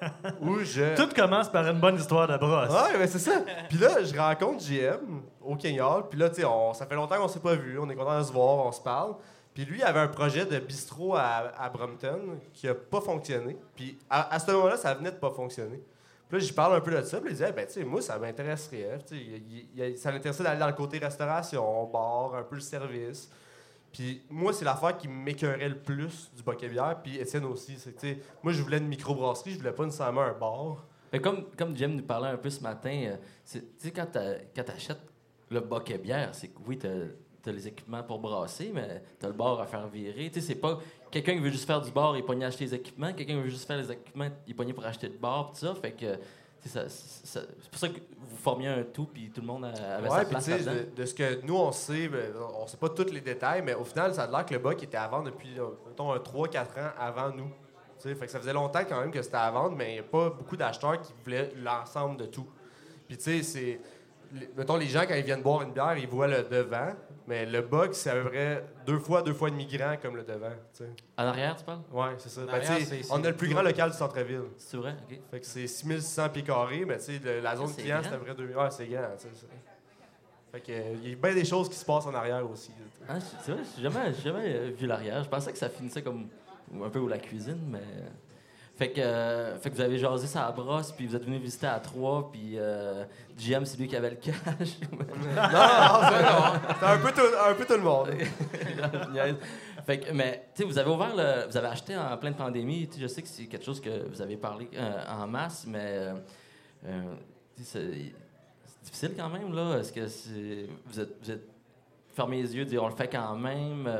[LAUGHS] où je... Tout commence par une bonne histoire de brosse. Ouais, mais c'est ça. Puis là, je rencontre JM au Hall. Puis là, tu sais, ça fait longtemps qu'on s'est pas vu. On est content de se voir, on se parle. Puis lui, il avait un projet de bistrot à, à Brompton qui a pas fonctionné. Puis à, à ce moment-là, ça venait de pas fonctionner. Puis là, j'y parle un peu de ça. Puis il disait, ben, tu sais, moi, ça m'intéresserait. Ça l'intéressait d'aller dans le côté restauration, bar, un peu le service. Moi, c'est l'affaire qui m'écœurait le plus du bokeh bière. Puis Étienne aussi. C'est moi, je voulais une microbrasserie, je voulais pas nécessairement un bar. Mais comme, comme Jim nous parlait un peu ce matin, euh, tu sais, quand tu achètes le boc à bière, c'est que oui, tu as, les équipements pour brasser, mais tu as le bar à faire virer. Tu sais, c'est pas quelqu'un qui veut juste faire du bar, pogné à acheter les équipements. Quelqu'un qui veut juste faire les équipements, il pogné pour acheter le bar, tout ça. Fait que, c'est pour ça que vous formiez un tout, puis tout le monde avait Ouais, sa place de, de ce que nous on sait, ben, on sait pas tous les détails, mais au final, ça a l'air que le bug était à vendre depuis, euh, mettons, un 3-4 ans avant nous. Fait que ça faisait longtemps quand même que c'était à vendre, mais il n'y a pas beaucoup d'acheteurs qui voulaient l'ensemble de tout. Puis tu sais, c'est. Les- mettons, les gens, quand ils viennent boire une bière, ils voient le devant, mais le bug, c'est à peu près deux fois, deux fois et demi grand comme le devant. tu sais. En arrière, tu parles? Ouais, c'est ça. En Ben, arrière, c'est- on a le plus grand local du centre-ville. C'est vrai? OK. Fait que c'est 6600 pieds carrés, mais tu sais, la zone client, c'est à peu près 2000. Ouais, c'est grand, tu sais. c'est- Fait que, euh, il y a bien des choses qui se passent en arrière aussi. là, tu sais. Ah, c'est vrai, j'ai jamais, j'ai jamais euh, vu l'arrière. Je pensais que ça finissait comme un peu où la cuisine, mais. Fait que, euh, fait que vous avez jasé à brosse, puis vous êtes venu visiter à trois, puis euh, GM, c'est lui qui avait le cash. [LAUGHS] non, non, non. C'est un peu, tout, un peu tout le monde. [LAUGHS] Fait que, mais, tu sais, vous avez ouvert le. Vous avez acheté en pleine pandémie. Je sais que c'est quelque chose que vous avez parlé euh, en masse, mais. c'est difficile quand même, là. Est-ce que c'est. Vous êtes, vous êtes fermé les yeux, dire on le fait quand même.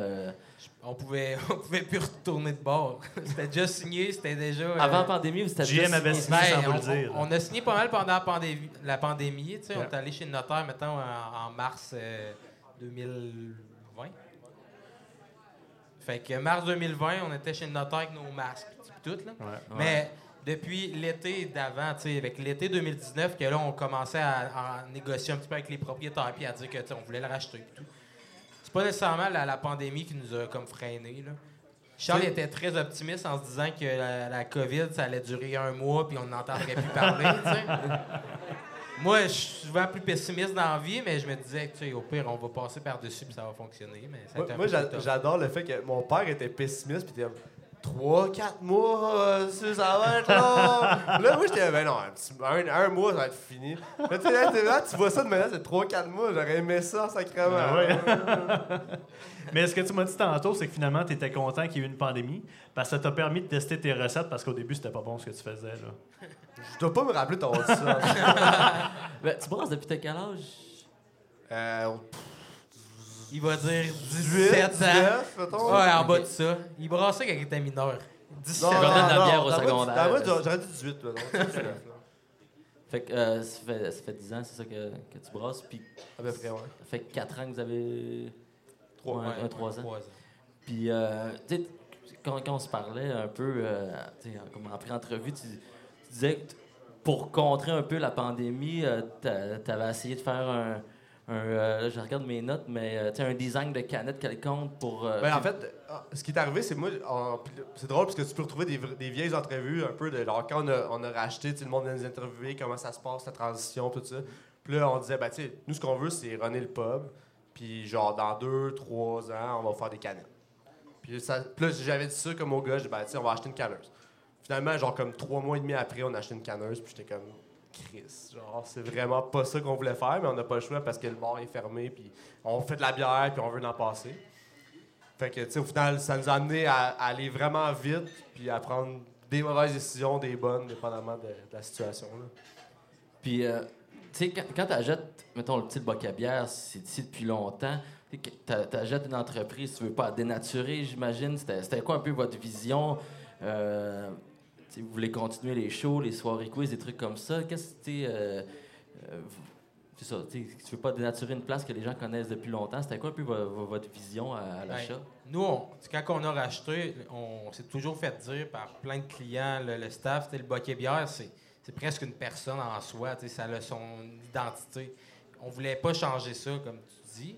Euh, On pouvait, [LAUGHS] on pouvait plus retourner de bord. [LAUGHS] c'était déjà signé, c'était déjà. euh, Avant la pandémie, vous étiez JM avait signé ben, sans vous on, le dire. on- on a signé pas mal pendant la pandémie. La pandémie tu sais, On est allé chez le notaire, mettons, en, en mars euh, 2020. Fait que mars 2020, on était chez le notaire avec nos masques, tout, là. Ouais. Mais depuis l'été d'avant, tu sais, avec l'été 2019, que là, on commençait à, à négocier un petit peu avec les propriétaires, puis à dire que, tu sais, on voulait le racheter, puis tout. C'est pas nécessairement la, la pandémie qui nous a comme freinés, là. Charles était très optimiste en se disant que la, la COVID, ça allait durer un mois, puis on n'entendrait plus parler. [LAUGHS] Moi, je suis souvent plus pessimiste dans la vie, mais je me disais, tu sais, au pire, on va passer par-dessus, puis ça va fonctionner. Mais ça Moi, j'adore le fait que mon père était pessimiste, puis 3, 4 mois, euh, ça va être long. [LAUGHS] là, moi, j'étais, ben non, un, petit- un, un mois, ça va être fini. Là, tu sais, là, t'es là, tu vois ça de manière, c'est 3, 4 mois, j'aurais aimé ça, sacrément. Ben [LAUGHS] Mais ce que tu m'as dit tantôt, c'est que finalement, tu étais content qu'il y ait eu une pandémie parce que ça t'a permis de tester tes recettes parce qu'au début, c'était pas bon ce que tu faisais. Là. Je dois pas me rappeler ton [LAUGHS] ça. Ben, tu brasses depuis t'as quel âge? euh, Il va dire 18, 17 ans. 19, mettons. Ouais, en bas de ça. Il brassait quand il était mineur. 17 Non, Je ans. leur donne la non, bière au secondaire. moi, j'aurais dit 18, mettons. 19, là. Fait que euh, ça, fait, ça fait 10 ans, c'est ça que, que tu brasses. Puis À peu près, ouais. ça fait 4 ans que vous avez. Trois, Ouais, Ouais, un, trois ans. trois ans. Puis, euh, tu sais, quand, quand on se parlait un peu, euh, tu sais, comme en pré-entrevue, tu, tu disais que pour contrer un peu la pandémie, tu avais essayé de faire un. Un, euh, je regarde mes notes, mais euh, un design de canette quelconque pour. euh, Ben, en fait, ah, ce qui est arrivé, c'est moi. C'est drôle parce que tu peux retrouver des, vieilles entrevues un peu de. Alors, quand on a, on a racheté, le monde nous interviewer, comment ça se passe, la transition, tout ça. Puis là, on disait, ben, tu nous, ce qu'on veut, c'est runner le pub. Puis, genre, dans deux, trois ans, on va faire des canettes. Puis, là, j'avais dit ça comme au gars, j'ai dit, ben, on va acheter une canneuse. Finalement, genre, comme trois mois et demi après, on a acheté une canneuse, puis j'étais comme. Chris, genre, c'est vraiment pas ça qu'on voulait faire, mais on n'a pas le choix parce que le bar est fermé, puis on fait de la bière, puis on veut en passer. Fait que, tu sais, au final, ça nous a amené à, aller vraiment vite, puis à prendre des mauvaises décisions, des bonnes, dépendamment de, la situation. Là. Puis, euh, tu sais, quand, quand tu achètes, mettons, le petit bac à bière, c'est ici depuis longtemps. Tu achètes une entreprise, tu veux pas la dénaturer, j'imagine. C'était c'était quoi un peu votre vision? Euh, vous voulez continuer les shows, les soirées quiz, des trucs comme ça. Qu'est-ce que tu euh, euh, C'est ça, tu veux pas dénaturer une place que les gens connaissent depuis longtemps. C'était quoi un peu vo- vo- votre vision à, à l'achat? Nous, quand on a racheté, on s'est toujours fait dire par plein de clients, le, staff, le Boquet Bière, c'est, presque une personne en soi, ça a son identité. On voulait pas changer ça, comme tu dis.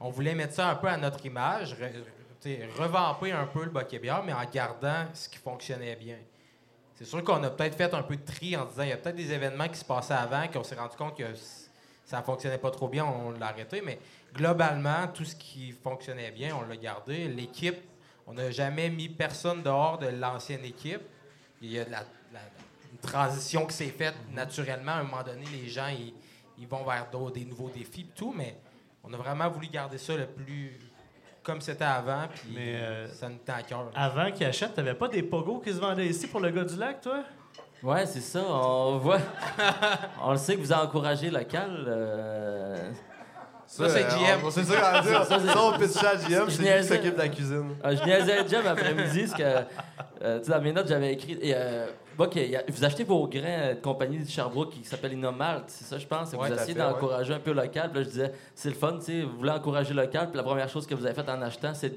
On voulait mettre ça un peu à notre image, re- revamper un peu le Boquet Bière, mais en gardant ce qui fonctionnait bien. C'est sûr qu'on a peut-être fait un peu de tri en disant il y a peut-être des événements qui se passaient avant qu'on s'est rendu compte que ça fonctionnait pas trop bien, on l'a arrêté, mais globalement, tout ce qui fonctionnait bien, on l'a gardé. L'équipe, on n'a jamais mis personne dehors de l'ancienne équipe. Il y a de la, la- une transition qui s'est faite naturellement. À un moment donné, les gens ils, ils vont vers des nouveaux défis et tout, mais on a vraiment voulu garder ça le plus comme c'était avant, puis Mais, euh, ça nous tient à cœur. Avant qu'ils achètent, t'avais pas des pogos qui se vendaient ici pour le gars du lac, toi? Ouais, c'est ça. On voit. [LAUGHS] on le sait que vous encouragez local. euh, Ça, c'est euh, GM. on- C'est ça qu'on va dire. Ça, c'est- Ça, on pitch à GM, Je c'est lui qui s'occupe de la cuisine. Ah, je niaisais Jam après-midi, parce que euh, tu sais, dans mes notes, j'avais écrit. Et, euh, a- vous achetez vos grains euh, de compagnie de Sherbrooke qui s'appelle Inomalt, c'est ça, je pense. Ouais, vous essayez ouais. d'encourager un peu local. Puis là, je disais, c'est le fun, tu sais, vous voulez encourager local. Puis la première chose que vous avez faite en achetant, c'est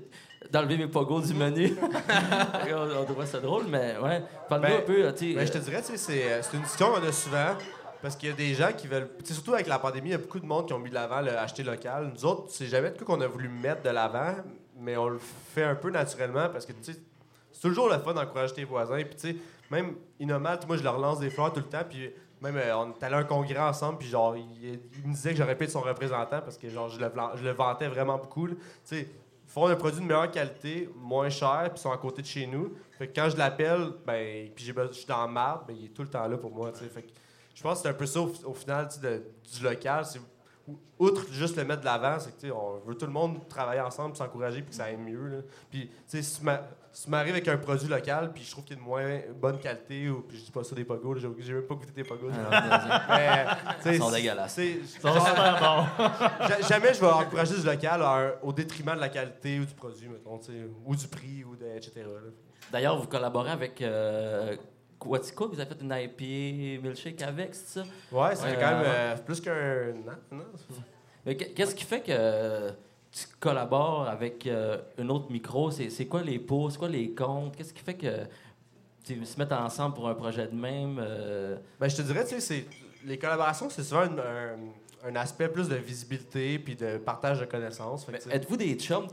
d'enlever mes pogos du menu. [LAUGHS] on, trouvait ça drôle, mais ouais. Parle-nous Ben, un peu, tu. Ben, je te euh, dirais, tu sais, c'est, euh, c'est une discussion qu'on a souvent. Parce qu'il y a des gens qui veulent. surtout avec la pandémie, il y a beaucoup de monde qui ont mis de l'avant le acheter local. Nous autres, c'est jamais de quoi qu'on a voulu mettre de l'avant, mais on le fait un peu naturellement parce que tu sais, c'est toujours le fun d'encourager tes voisins. Puis tu sais, même Inomal, moi je leur lance des fleurs tout le temps. Puis même euh, on est allé à un congrès ensemble, puis genre, il, me disait que j'aurais pu être son représentant parce que genre, je le, je le vantais vraiment beaucoup. Tu sais, font un produit de meilleure qualité, moins cher, puis sont à côté de chez nous. Fait que quand je l'appelle, ben, puis je suis dans le marbre, ben, il est tout le temps là pour moi. tu sais. Fait que je pense que c'est un peu ça au, final du local. Outre juste le mettre de l'avant, c'est que tu sais, on veut tout le monde travailler ensemble, s'encourager, puis que ça aille mieux. là. Puis, tu sais, si tu m'a- si tu m'arrives avec un produit local, puis je trouve qu'il est de moins bonne qualité, ou puis je dis pas ça des pogos, j'ai même pas goûté des pogos. [LAUGHS] Mais, tu sais, Ils sont dégueulasses. Ils sont super bons. [LAUGHS] Ja- Jamais je vais encourager du local à un- au détriment de la qualité ou du produit, mettons, tu sais, ou du prix, ou de, etc. D'ailleurs, vous collaborez avec euh, Quatico, vous avez fait une IPA milkshake avec, c'est ça? Ouais, ça fait Ouais, quand même euh, euh, plus qu'un an. Non? Mais que- qu'est-ce qui fait que tu collabores avec euh, un autre micro? C'est quoi les pots? C'est quoi les comptes? Qu'est-ce qui fait que tu se mettent ensemble pour un projet de même? euh, Ben, je te dirais, tu sais, c'est- les collaborations, c'est souvent une- un, un aspect plus de visibilité puis de partage de connaissances. Êtes-vous des chums,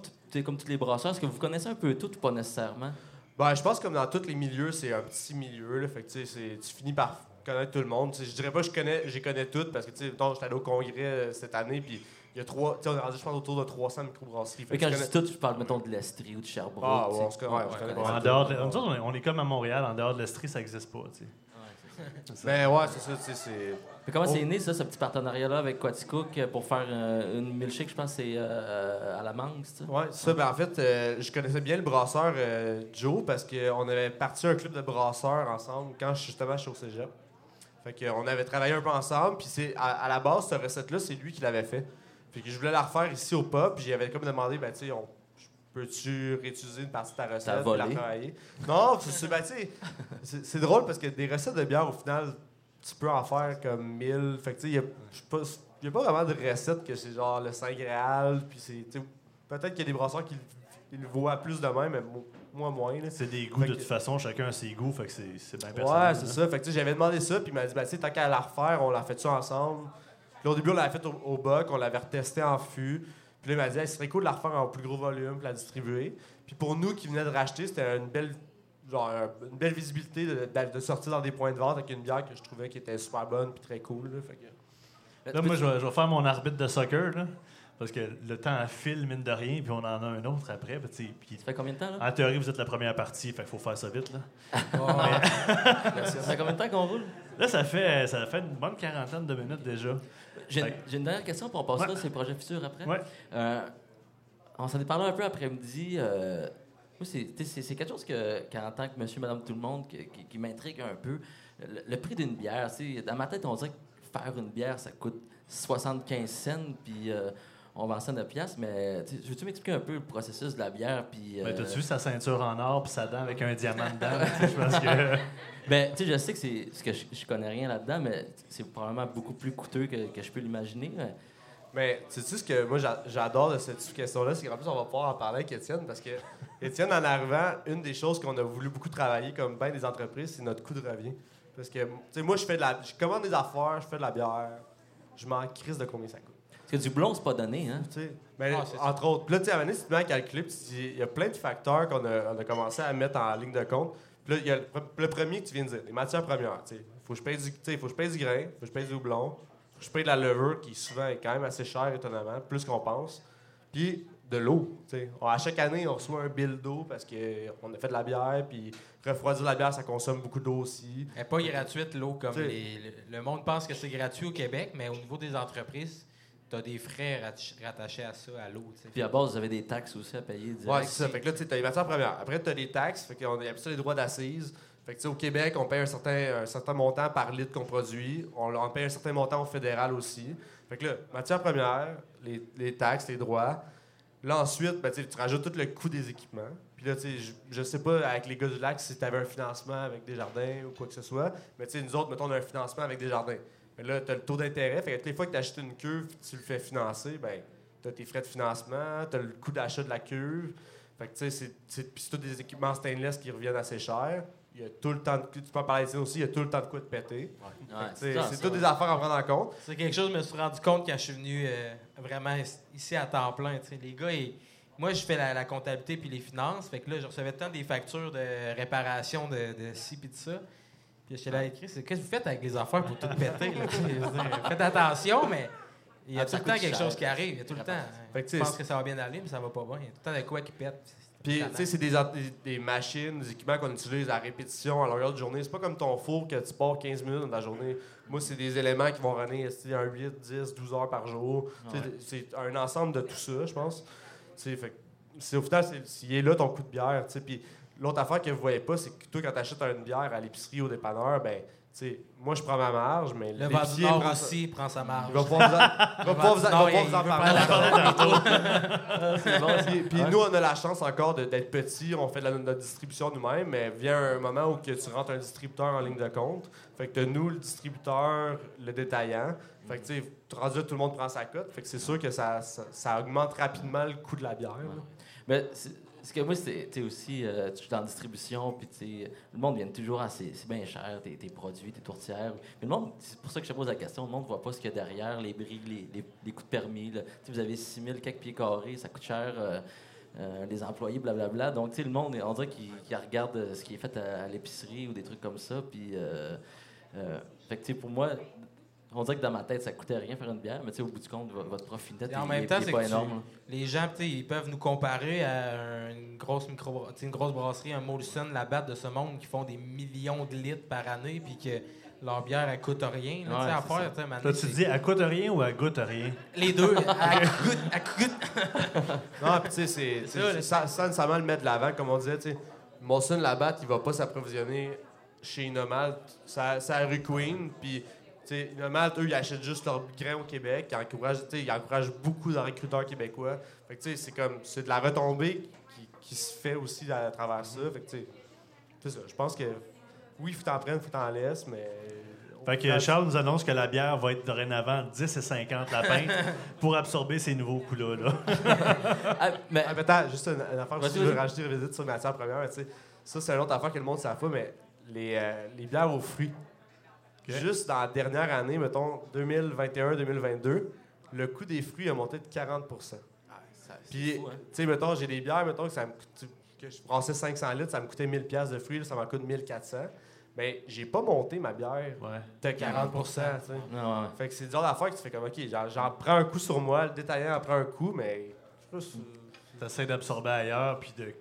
comme tous les brasseurs? Est-ce que vous connaissez un peu tout ou pas nécessairement? Ben, je pense que comme dans tous les milieux, c'est un petit milieu. Là, fait que, tu sais, c'est- tu finis par connaître tout le monde. Tu sais, je dirais pas que je connais, les connais toutes parce que tu sais, j'étais allé au congrès euh, cette année puis il y a trois, tu sais, on est rendu, je pense, autour de 300 microbrasseries. Mais quand je dis tout, je parle, mettons, de l'Estrie ou de Sherbrooke. Ah, ouais, on se connaît, ouais, on ouais, est- on est comme à Montréal, en dehors de l'Estrie, ça n'existe pas. tu sais. Ben ouais, c'est ça, tu sais, c'est. Mais comment Oh. c'est né, ça, ce petit partenariat-là avec Quaticook euh, pour faire euh, une milkshake, je pense c'est euh, à la mangue, c'est ça? Ouais, c'est ça. Ben, en fait, euh, je connaissais bien le brasseur euh, Joe parce qu'on avait parti un club de brasseurs ensemble quand justement je suis au cégep. Fait qu'on avait travaillé un peu ensemble, puis c'est à, à la base, cette recette-là, c'est lui qui l'avait fait. Fait que je voulais la refaire ici au pub, puis j'avais comme demandé, ben, tu sais, on- peux-tu réutiliser une partie de ta recette, puis la volé. retravailler? Non, c'est- c'est ben, tu sais, c'est- c'est drôle parce que des recettes de bière, au final, tu peux en faire comme 1000. Fait que, tu sais, il y a- je sais pas- il n'y a pas vraiment de recette que c'est genre le Saint Graal, puis c'est. Peut-être qu'il y a des brasseurs qui, le- qui le voient plus de même, mais mo- moi moins. là. C'est des goûts Fait de que- toute façon, chacun a ses goûts, fait que c'est c'est bien Ouais, personnel. c'est là. ça. Fait que tu sais, j'avais demandé ça, puis il m'a dit, ben, tu sais, tant qu'à la refaire, on l'a fait ça ensemble? Puis au début, on l'avait fait au, au boc, on l'avait retesté en fût. Puis là, il m'a dit, Hey, ce serait cool de la refaire en plus gros volume, puis la distribuer. Puis pour nous qui venaient de racheter, c'était une belle, genre, un- une belle visibilité de, de- de sortir dans des points de vente avec une bière que je trouvais qui était super bonne, puis très cool. Là, fait que... Là, moi, je vais, je vais faire mon arbitre de soccer, là, parce que le temps file, mine de rien, puis on en a un autre après. ben, puis Ça fait combien de temps, là? en théorie, vous êtes la première partie, fait qu'il faut faire ça vite. Là, [LAUGHS] [LAUGHS] Ça fait combien de temps qu'on roule? là ça, fait, ça fait une bonne quarantaine de minutes déjà. J'ai Ouais. une dernière question, puis on passera Ouais. à ces projets futurs après. Ouais. Euh, on s'en est parlé un peu après-midi. euh, c'est- c'est c'est quelque chose que, qu'en tant que monsieur, madame, tout le monde, que- qui, qui m'intrigue un peu. Le, le prix d'une bière, dans ma tête, on dirait que faire une bière, ça coûte 75 cents, puis euh, on vend ça 9 piastres, mais veux-tu m'expliquer un peu le processus de la bière? Puis, Mais euh, t'as-tu vu sa ceinture en or puis sa dent avec un diamant dedans? [LAUGHS] Je pense que. Ben, tu sais, je sais que c'est ce que je, je connais rien là-dedans, mais c'est probablement beaucoup plus coûteux que, que je peux l'imaginer. mais- Mais sais-tu ce que moi j'a- j'adore de cette question-là, c'est qu'en plus on va pouvoir en parler avec Étienne parce que [LAUGHS] Étienne, en arrivant, une des choses qu'on a voulu beaucoup travailler comme bien des entreprises, c'est notre coût de revient. Parce que, tu sais, moi je fais de la. Je commande des affaires, je fais de la bière, je m'en crise de combien ça coûte. Parce que du blond, c'est pas donné, hein? Tu sais, ben, Ah, ça. entre autres. Puis là, tu sais, à un moment donné, si tu mets à calculer, tu il y a plein de facteurs qu'on a, on a commencé à mettre en ligne de compte. Puis là, il y a le, pre- le premier que tu viens de dire, les matières premières. Il faut que je paye du, faut que je paye du grain, faut que je paye du houblon, faut que je paye de la levure, qui souvent est quand même assez cher, étonnamment, plus qu'on pense. Puis de l'eau. À chaque année, on reçoit un bill d'eau parce qu'on a fait de la bière, puis refroidir la bière, ça consomme beaucoup d'eau aussi. Elle n'est pas gratuite, l'eau, comme les- le monde pense que c'est gratuit au Québec, mais au niveau des entreprises, tu as des frais rat- rattachés à ça, à l'eau. Puis à base, vous avez des taxes aussi à payer direct. Ouais, c'est ça. Fait que là, tu as les matières premières. Après, tu as les taxes. Fait qu'on appelle ça les droits d'assises. Fait que, tu sais, au Québec, on paye un certain, un certain montant par litre qu'on produit. On, on paye un certain montant au fédéral aussi. Fait que là, matières premières, les, les taxes, les droits. Là, ensuite, ben, tu rajoutes tout le coût des équipements. Puis là, tu sais, je, je sais pas avec les gars du lac si tu avais un financement avec des jardins ou quoi que ce soit. Mais tu sais, nous autres, mettons, on a un financement avec des jardins. Mais là, tu as le taux d'intérêt. Fait que toutes les fois que tu achètes une cuve tu le fais financer, ben, tu as tes frais de financement, tu as le coût d'achat de la cuve. Fait que, tu sais, c'est- c'est puis c'est tous des équipements stainless qui reviennent assez cher. il y a tout le temps de, tu peux en parler ici aussi, il y a tout le temps de quoi de péter. Ouais, C'est toutes des affaires à prendre en compte. C'est quelque chose que je me suis rendu compte quand je suis venu euh, vraiment ici à temps plein. tu sais. Les gars, ils- moi, je fais la, la comptabilité puis les finances. Fait que là, je recevais tant des factures de réparation de, de ci puis de ça. Puis j'étais là écrit, c'est qu'est-ce que vous faites avec les affaires pour tout péter? là? [LAUGHS] Faites attention, mais il y a Ah, tout le temps quelque cher. chose qui arrive. Il y a tout le temps. Fait que, tu Je pense que ça va bien aller, mais ça va pas bien. Il y a tout le temps de quoi qui pète. Puis, tu sais, c'est des, en- des, des machines, des équipements qu'on utilise à répétition à longueur de journée. C'est pas comme ton four que tu pars 15 minutes dans ta journée. Moi, c'est des éléments qui vont runner un 8, 10, 12 heures par jour. Ouais. C'est un ensemble de tout ça, je pense. Tu sais, fait que c'est au final, c'est- s'il est là ton coup de bière. tu sais. Puis l'autre affaire que vous voyez pas, c'est que toi, quand tu achètes une bière à l'épicerie ou au dépanneur, ben, tu sais, moi, je prends ma marge, mais Le sa- aussi prend sa marge. Il va pouvoir vous en, va vous va vous parler. [LAUGHS] c'est bon. Puis, nous, on a la chance encore de- d'être petits, on fait de la, notre distribution nous-mêmes, mais vient un moment où que tu rentres un distributeur en ligne de compte. Fait que nous, le distributeur, le détaillant. Fait que tu sais, tout le monde prend sa cote. Fait que c'est sûr que ça, ça, ça augmente rapidement le coût de la bière. Mais c'est- ce que moi, tu sais, aussi, euh, je suis en distribution, puis tu le monde vient toujours à c'est bien cher, tes, tes produits, tes tourtières. Mais le monde, c'est pour ça que je te pose la question, le monde ne voit pas ce qu'il y a derrière, les briques, les, les, les coûts de permis. là. Tu vous avez 6 000 quelques pieds carrés, ça coûte cher. euh, euh, les employés, blablabla. Donc, tu sais, le monde, on dirait qu'il regarde euh, ce qui est fait à, l'épicerie ou des trucs comme ça. Puis, fait que, tu sais, pour moi, on dirait que dans ma tête, ça coûtait rien faire une bière, mais tu sais, au bout du compte, vo- votre profit net, Et en même temps, est c'est pas énorme. Les gens, tu sais, ils peuvent nous comparer à une grosse micro, une grosse brasserie, un Molson, la batte de ce monde qui font des millions de litres par année, puis que leur bière, elle coûte rien. Là, Ouais, à tu Toi, dis, elle coûte rien ou elle goûte rien? Les deux, [LAUGHS] elle coûte, elle coûte. [LAUGHS] Non, puis tu sais, c'est- sans, nécessairement le mettre de l'avant, comme on disait, tu sais. Molson Labatt, il va pas s'approvisionner chez Inomalt. Ça, ça a rue Queen, puis tu sais, Inomalt, eux, ils achètent juste leurs grains au Québec. Ils encouragent, tu sais, ils encouragent beaucoup de recruteurs québécois. Fait que tu sais, c'est comme, c'est de la retombée qui, qui se fait aussi à travers ça. Fait que tu sais, c'est ça. Je pense que, oui, il faut t'en prendre, il faut t'en laisser, mais... Fait que Charles nous annonce que la bière va être dorénavant 10 et 50 la pinte pour absorber ces nouveaux coups-là. là. [LAUGHS] Ah, mais Ah, mais attends, juste une, une affaire que tu veux rajouter revisite sur matière première. tu sais, Ça, c'est une autre affaire que le monde ne sait pas, mais les, euh, les bières aux fruits. Juste dans la dernière année, mettons 2021-2022, le coût des fruits a monté de 40 ça- c'est Puis, hein. tu sais, mettons, j'ai des bières, mettons, que ça me coûte, que je brassais 500 litres, ça me coûtait 1000 pièces de fruits, là, ça m'en coûte 1400. Mais j'ai pas monté ma bière Ouais. de 40 tu sais. Non, ouais. Fait que c'est le genre d'affaire que tu fais comme, OK, j'en, j'en prends un coup sur moi, le détaillant en prend un coup, mais... si- T'essaies d'absorber ailleurs puis de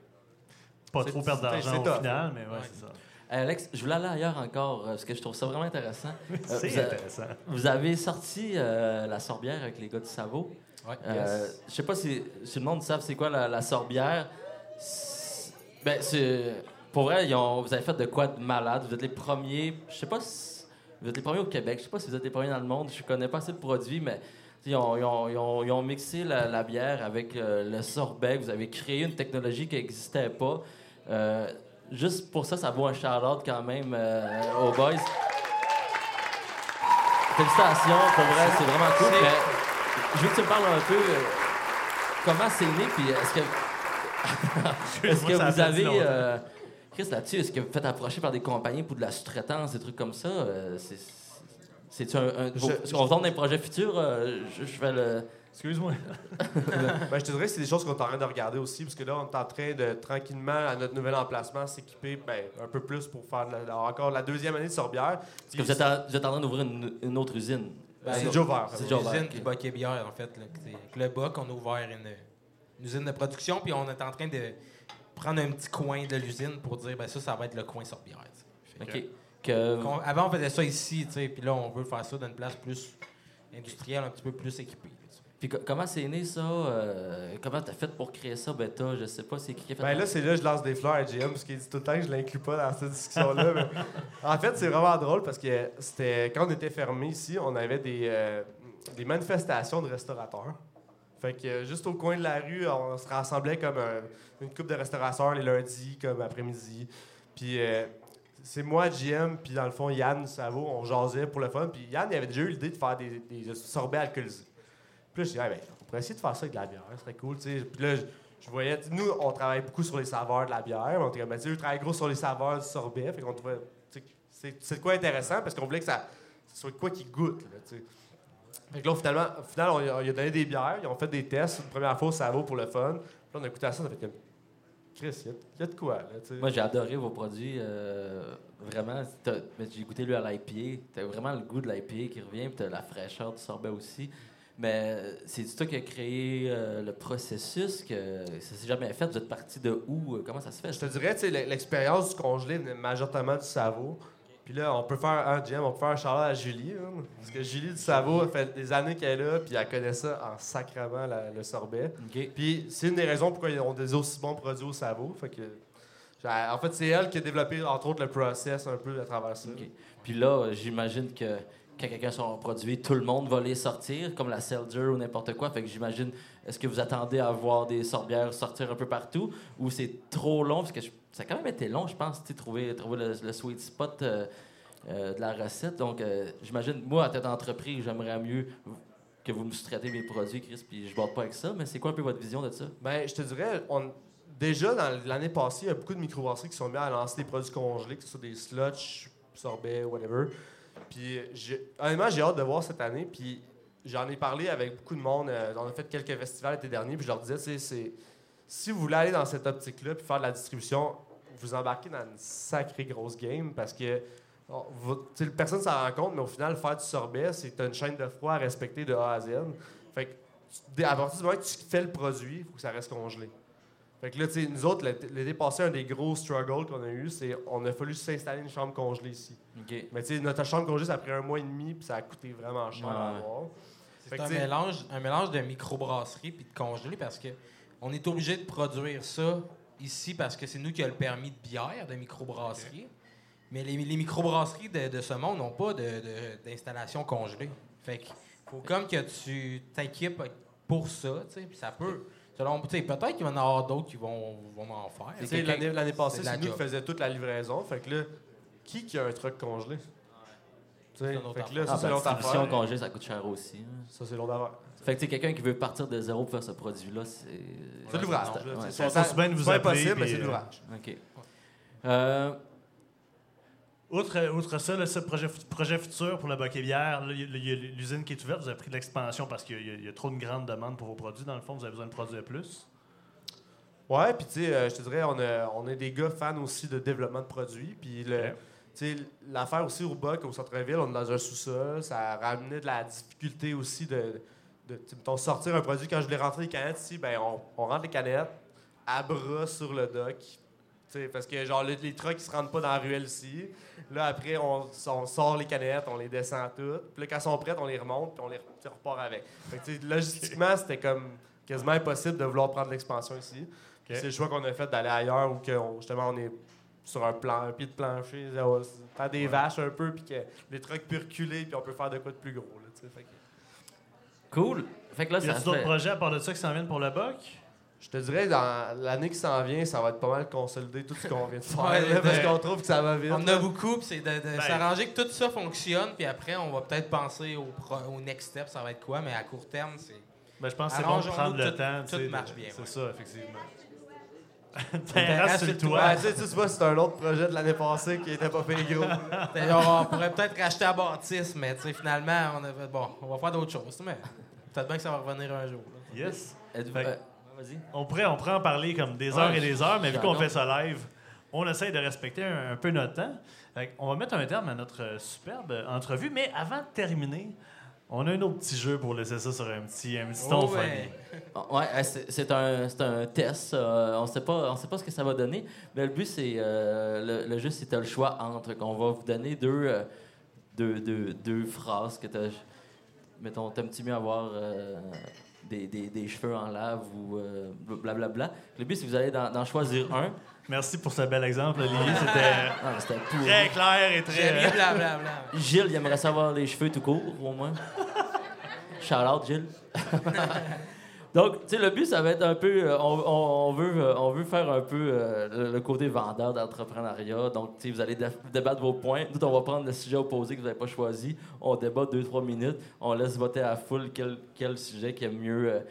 pas C'est- trop perdre d'argent c'est au tough. final, mais ouais, Ouais. c'est ça. Hey, Alex, je voulais aller ailleurs encore, euh, parce que je trouve ça vraiment intéressant. [LAUGHS] Euh, C'est vous, a- intéressant. vous avez sorti euh, la sorbière avec les gars du Savo. Ouais. Euh, Je sais pas si, si le monde savent c'est quoi la, la sorbière. C'est- Ben, c'est... Pour vrai, ils ont- vous avez fait de quoi de malade. Vous êtes les premiers... Je sais pas si... Vous êtes les premiers au Québec. Je sais pas si vous êtes les premiers dans le monde. Je connais pas assez de produits, mais... Ils ont, ils ont- ils ont- ils ont mixé la, la bière avec euh, le sorbet. Vous avez créé une technologie qui n'existait pas. Euh, juste pour ça, ça vaut un shout-out quand même euh, aux boys. Félicitations, pour vrai, c'est vraiment cool. Mais je veux que tu me parles un peu euh, comment c'est né, puis est-ce que, [LAUGHS] est-ce que vous avez. euh, Chris, là-dessus, est-ce que vous faites approcher par des compagnies pour de la sous-traitance, des trucs comme ça? euh, c'est, c'est-tu un. un Je- les projets futurs? euh, je, je vais le. Excuse-moi. [LAUGHS] Ben, je te dirais que c'est des choses qu'on est en train de regarder aussi, parce que là, on est en train de tranquillement, à notre nouvel emplacement, s'équiper ben, un peu plus pour faire de la- encore la deuxième année de sorbière. Est-ce que vous êtes, en, vous êtes en train d'ouvrir une, une autre usine? Ben, c'est déjà ouvert. c'est C'est déjà l'usine ouvert, du ok. Boc et Bière, en fait. Là, le Boc, on a ouvert une, une usine de production, puis on est en train de prendre un petit coin de l'usine pour dire, ben ça, ça va être le coin sorbière. OK. Que, que- qu'on- avant, on faisait ça ici, tu sais, puis là, on veut faire ça dans une place plus industrielle, un petit peu plus équipée. Puis co- comment c'est né ça? euh, comment t'as fait pour créer ça, Beta? Je sais pas, c'est qui qui a fait Ben là, c'est là que je lance des fleurs à GM, parce qu'il dit tout le temps que je l'inclus pas dans cette discussion-là. mais en fait, c'est vraiment drôle parce que c'était quand on était fermé ici, on avait des, euh, des manifestations de restaurateurs. Fait que euh, juste au coin de la rue, on se rassemblait comme un- une couple de restaurateurs les lundis, comme après-midi. Puis c'est moi, GM, puis dans le fond, Yann Savo, on jasait pour le fun. Puis Yann, il avait déjà eu l'idée de faire des, des sorbets alcoolisés. Je dis, ben, pourrait essayer de faire ça avec de la bière, ce serait cool. Puis là, je, voyais, nous, on travaille beaucoup sur les saveurs de la bière. On était comme, Ben, travaillent gros sur les saveurs du sorbet. Fait qu'on trouvait, c'est, quoi intéressant parce qu'on voulait que ça, soit de quoi qui goûte. Là. Fait que là, finalement, au final, on, a- on donné des bières, ils ont fait des tests. Une première fois, ça vaut pour le fun. Puis là, on a écouté ça, ça fait comme, Chris, il y a- de quoi, là. Moi, j'ai adoré vos produits. euh, vraiment, j'ai goûté lui à l'IPA. T'as vraiment le goût de l'IPA qui revient, puis t'as la fraîcheur du sorbet aussi. Mais euh, c'est toi qui as créé euh, le processus, que ça s'est jamais fait. Vous êtes parti de où? Euh, Comment ça se fait? Je te dirais, l'expérience du congelé venait majoritairement du Savo. Puis là, on peut faire un GM, on peut faire un shout à Julie. hein, parce que Julie du Savo, elle fait des années qu'elle est là, puis elle connaît ça en sacrament, la- le sorbet. Puis c'est une des raisons pourquoi ils ont des aussi bons produits au Savo. Fait que, j'ai- en fait, c'est elle qui a développé, entre autres, le process un peu à travers ça. Puis là, j'imagine que quand quelqu'un sort un produit, tout le monde va les sortir, comme la Seltzer ou n'importe quoi. Fait que j'imagine, est-ce que vous attendez à voir des sorbières sortir un peu partout ou c'est trop long? Parce que ça a quand même été long, je pense, trouver, trouver le, sweet spot euh, euh, de la recette. Donc, euh, j'imagine, moi, à tête d'entreprise, j'aimerais mieux que vous me sous-traitez mes produits, Chris, puis je ne pas avec ça. Mais c'est quoi un peu votre vision de ça? Ben, je te dirais, déjà dans l'année passée, il y a beaucoup de microbrasseries qui sont mis à lancer des produits congelés, que ce soit des slush, sorbets, whatever. Puis, honnêtement, j'ai hâte de voir cette année. Puis, j'en ai parlé avec beaucoup de monde. euh, on a fait quelques festivals l'été dernier. Puis, je leur disais, c'est- si vous voulez aller dans cette optique-là puis faire de la distribution, vous embarquez dans une sacrée grosse game parce que on- vous- tu sais, personne s'en rend compte, mais au final, faire du sorbet, c'est une chaîne de froid à respecter de A à Z. Fait que à partir du moment que tu fais le produit, il faut que ça reste congelé. Fait que là, tu sais, nous autres, l'été passé, un des gros struggles qu'on a eu, c'est on a fallu s'installer une chambre congelée ici. Mais tu sais, notre chambre congelée, ça a pris un mois et demi, puis ça a coûté vraiment cher à avoir. C'est un mélange, un mélange de microbrasserie puis de congelé parce que on est obligé de produire ça ici parce que c'est nous qui avons le permis de bière de microbrasserie. Mais les, les microbrasseries de, de ce monde n'ont pas de- de- d'installation congelée. Fait que faut comme que tu t'équipes pour ça, tu sais, puis ça peut. Selon, tu sais, peut-être qu'il va y en avoir d'autres qui vont, vont en faire. L'année l'année passée, c'est c'est nous qui faisions toute la livraison. Fait que là, qui qui a un truc congelé? Tu sais, C'est une autre Fait que là, Ah, ça, c'est l'autre distribution affaire. congé, ça coûte cher aussi. hein. Ça, c'est l'autre affaire. Fait que tu sais, quelqu'un qui veut partir de zéro pour faire ce produit-là, c'est. C'est de l'ouvrage. Ouais, c'est- Ça, c'est vous c'est pas impossible, mais c'est de euh, l'ouvrage. OK. Euh, Outre, outre ça, là, ce projet, projet futur pour le Bokeh Bière, là, il y a- il y a l'usine qui est ouverte, vous avez pris de l'expansion parce qu'il y, a- il y a trop de grande demande pour vos produits. Dans le fond, vous avez besoin de produire plus. Ouais, puis tu sais, euh, je te dirais, on, a, on est des gars fans aussi de développement de produits. Puis Ouais. l'affaire aussi au Buck, au centre-ville, on est dans un sous-sol. Ça a ramené de la difficulté aussi de, de mettons, sortir un produit. Quand je voulais rentrer les canettes ici, ben, on, on rentre les canettes à bras sur le dock. Tu sais, parce que genre les, les trucks ils se rendent pas dans la ruelle ici. Là après on, on sort les canettes, on les descend toutes. Puis là quand elles sont prêtes, on les remonte puis on les repart avec. Fait que, logistiquement, c'était comme quasiment impossible de vouloir prendre l'expansion ici. C'est le choix qu'on a fait d'aller ailleurs où que on- justement on est sur un, plan, un pied de plancher, s- faire des vaches un peu puis que les trucks peuvent reculer puis on peut faire de quoi de plus gros. Là, fait que- cool. Fait que là, Y a d'autres fait... projets à part de ça qui s'en viennent pour le Boc? Je te dirais, dans l'année qui s'en vient, ça va être pas mal consolider tout ce qu'on vient de [LAUGHS] faire. Ouais, là, parce qu'on trouve que ça va vite. On en a beaucoup, puis c'est de, de Ben. s'arranger que tout ça fonctionne, puis après, on va peut-être penser au, pro- au next step, ça va être quoi, mais à court terme, c'est. Ben, je pense que c'est bon de prendre le tout- temps. tout marche bien, C'est ouais. ça, effectivement. [LAUGHS] terrasse Terrasse sur le toit. Ouais, tu sais, tu c'est un autre projet de l'année passée qui était pas fait gros. [LAUGHS] on pourrait peut-être racheter à bâtisse, mais tu sais, finalement, on a fait, bon, on va faire d'autres choses, mais peut-être bien que ça va revenir un jour. là. Yes. Êtes-vous- Fait que- euh, Vas-y. On pourrait, on pourrait en parler comme des Ouais, heures et des heures, mais vu qu'on fait ça live, on essaye de respecter un, un peu notre temps. Fait on va mettre un terme à notre euh, superbe entrevue, mais avant de terminer, on a un autre petit jeu pour laisser ça sur un petit, un petit ton Oh, funny. ouais. Ouais, euh, c'est un, c'est un test. euh, on sait pas, on sait pas ce que ça va donner. Mais le but, c'est euh, le, le jeu, c'est t'as le choix entre qu'on va vous donner deux, euh, deux, deux, deux phrases que t'as. Mettons, t'aimes-tu mieux avoir euh, des, des, des cheveux en lave ou euh, blablabla. Le but, c'est que vous allez d'en choisir un. Merci pour ce bel exemple, Olivier. C'était Ah, très clair et très. blablabla. Gilles, il aimerait savoir les cheveux tout court, au moins. Shout out, Gilles. [LAUGHS] Donc, tu le but, ça va être un peu. euh, euh, on veut faire un peu euh, le, côté vendeur d'entrepreneuriat. Donc, tu vous allez dé- débattre vos points. Nous, on va prendre le sujet opposé que vous n'avez pas choisi. On débat deux, trois minutes. On laisse voter à la foule quel, quel sujet qui est mieux.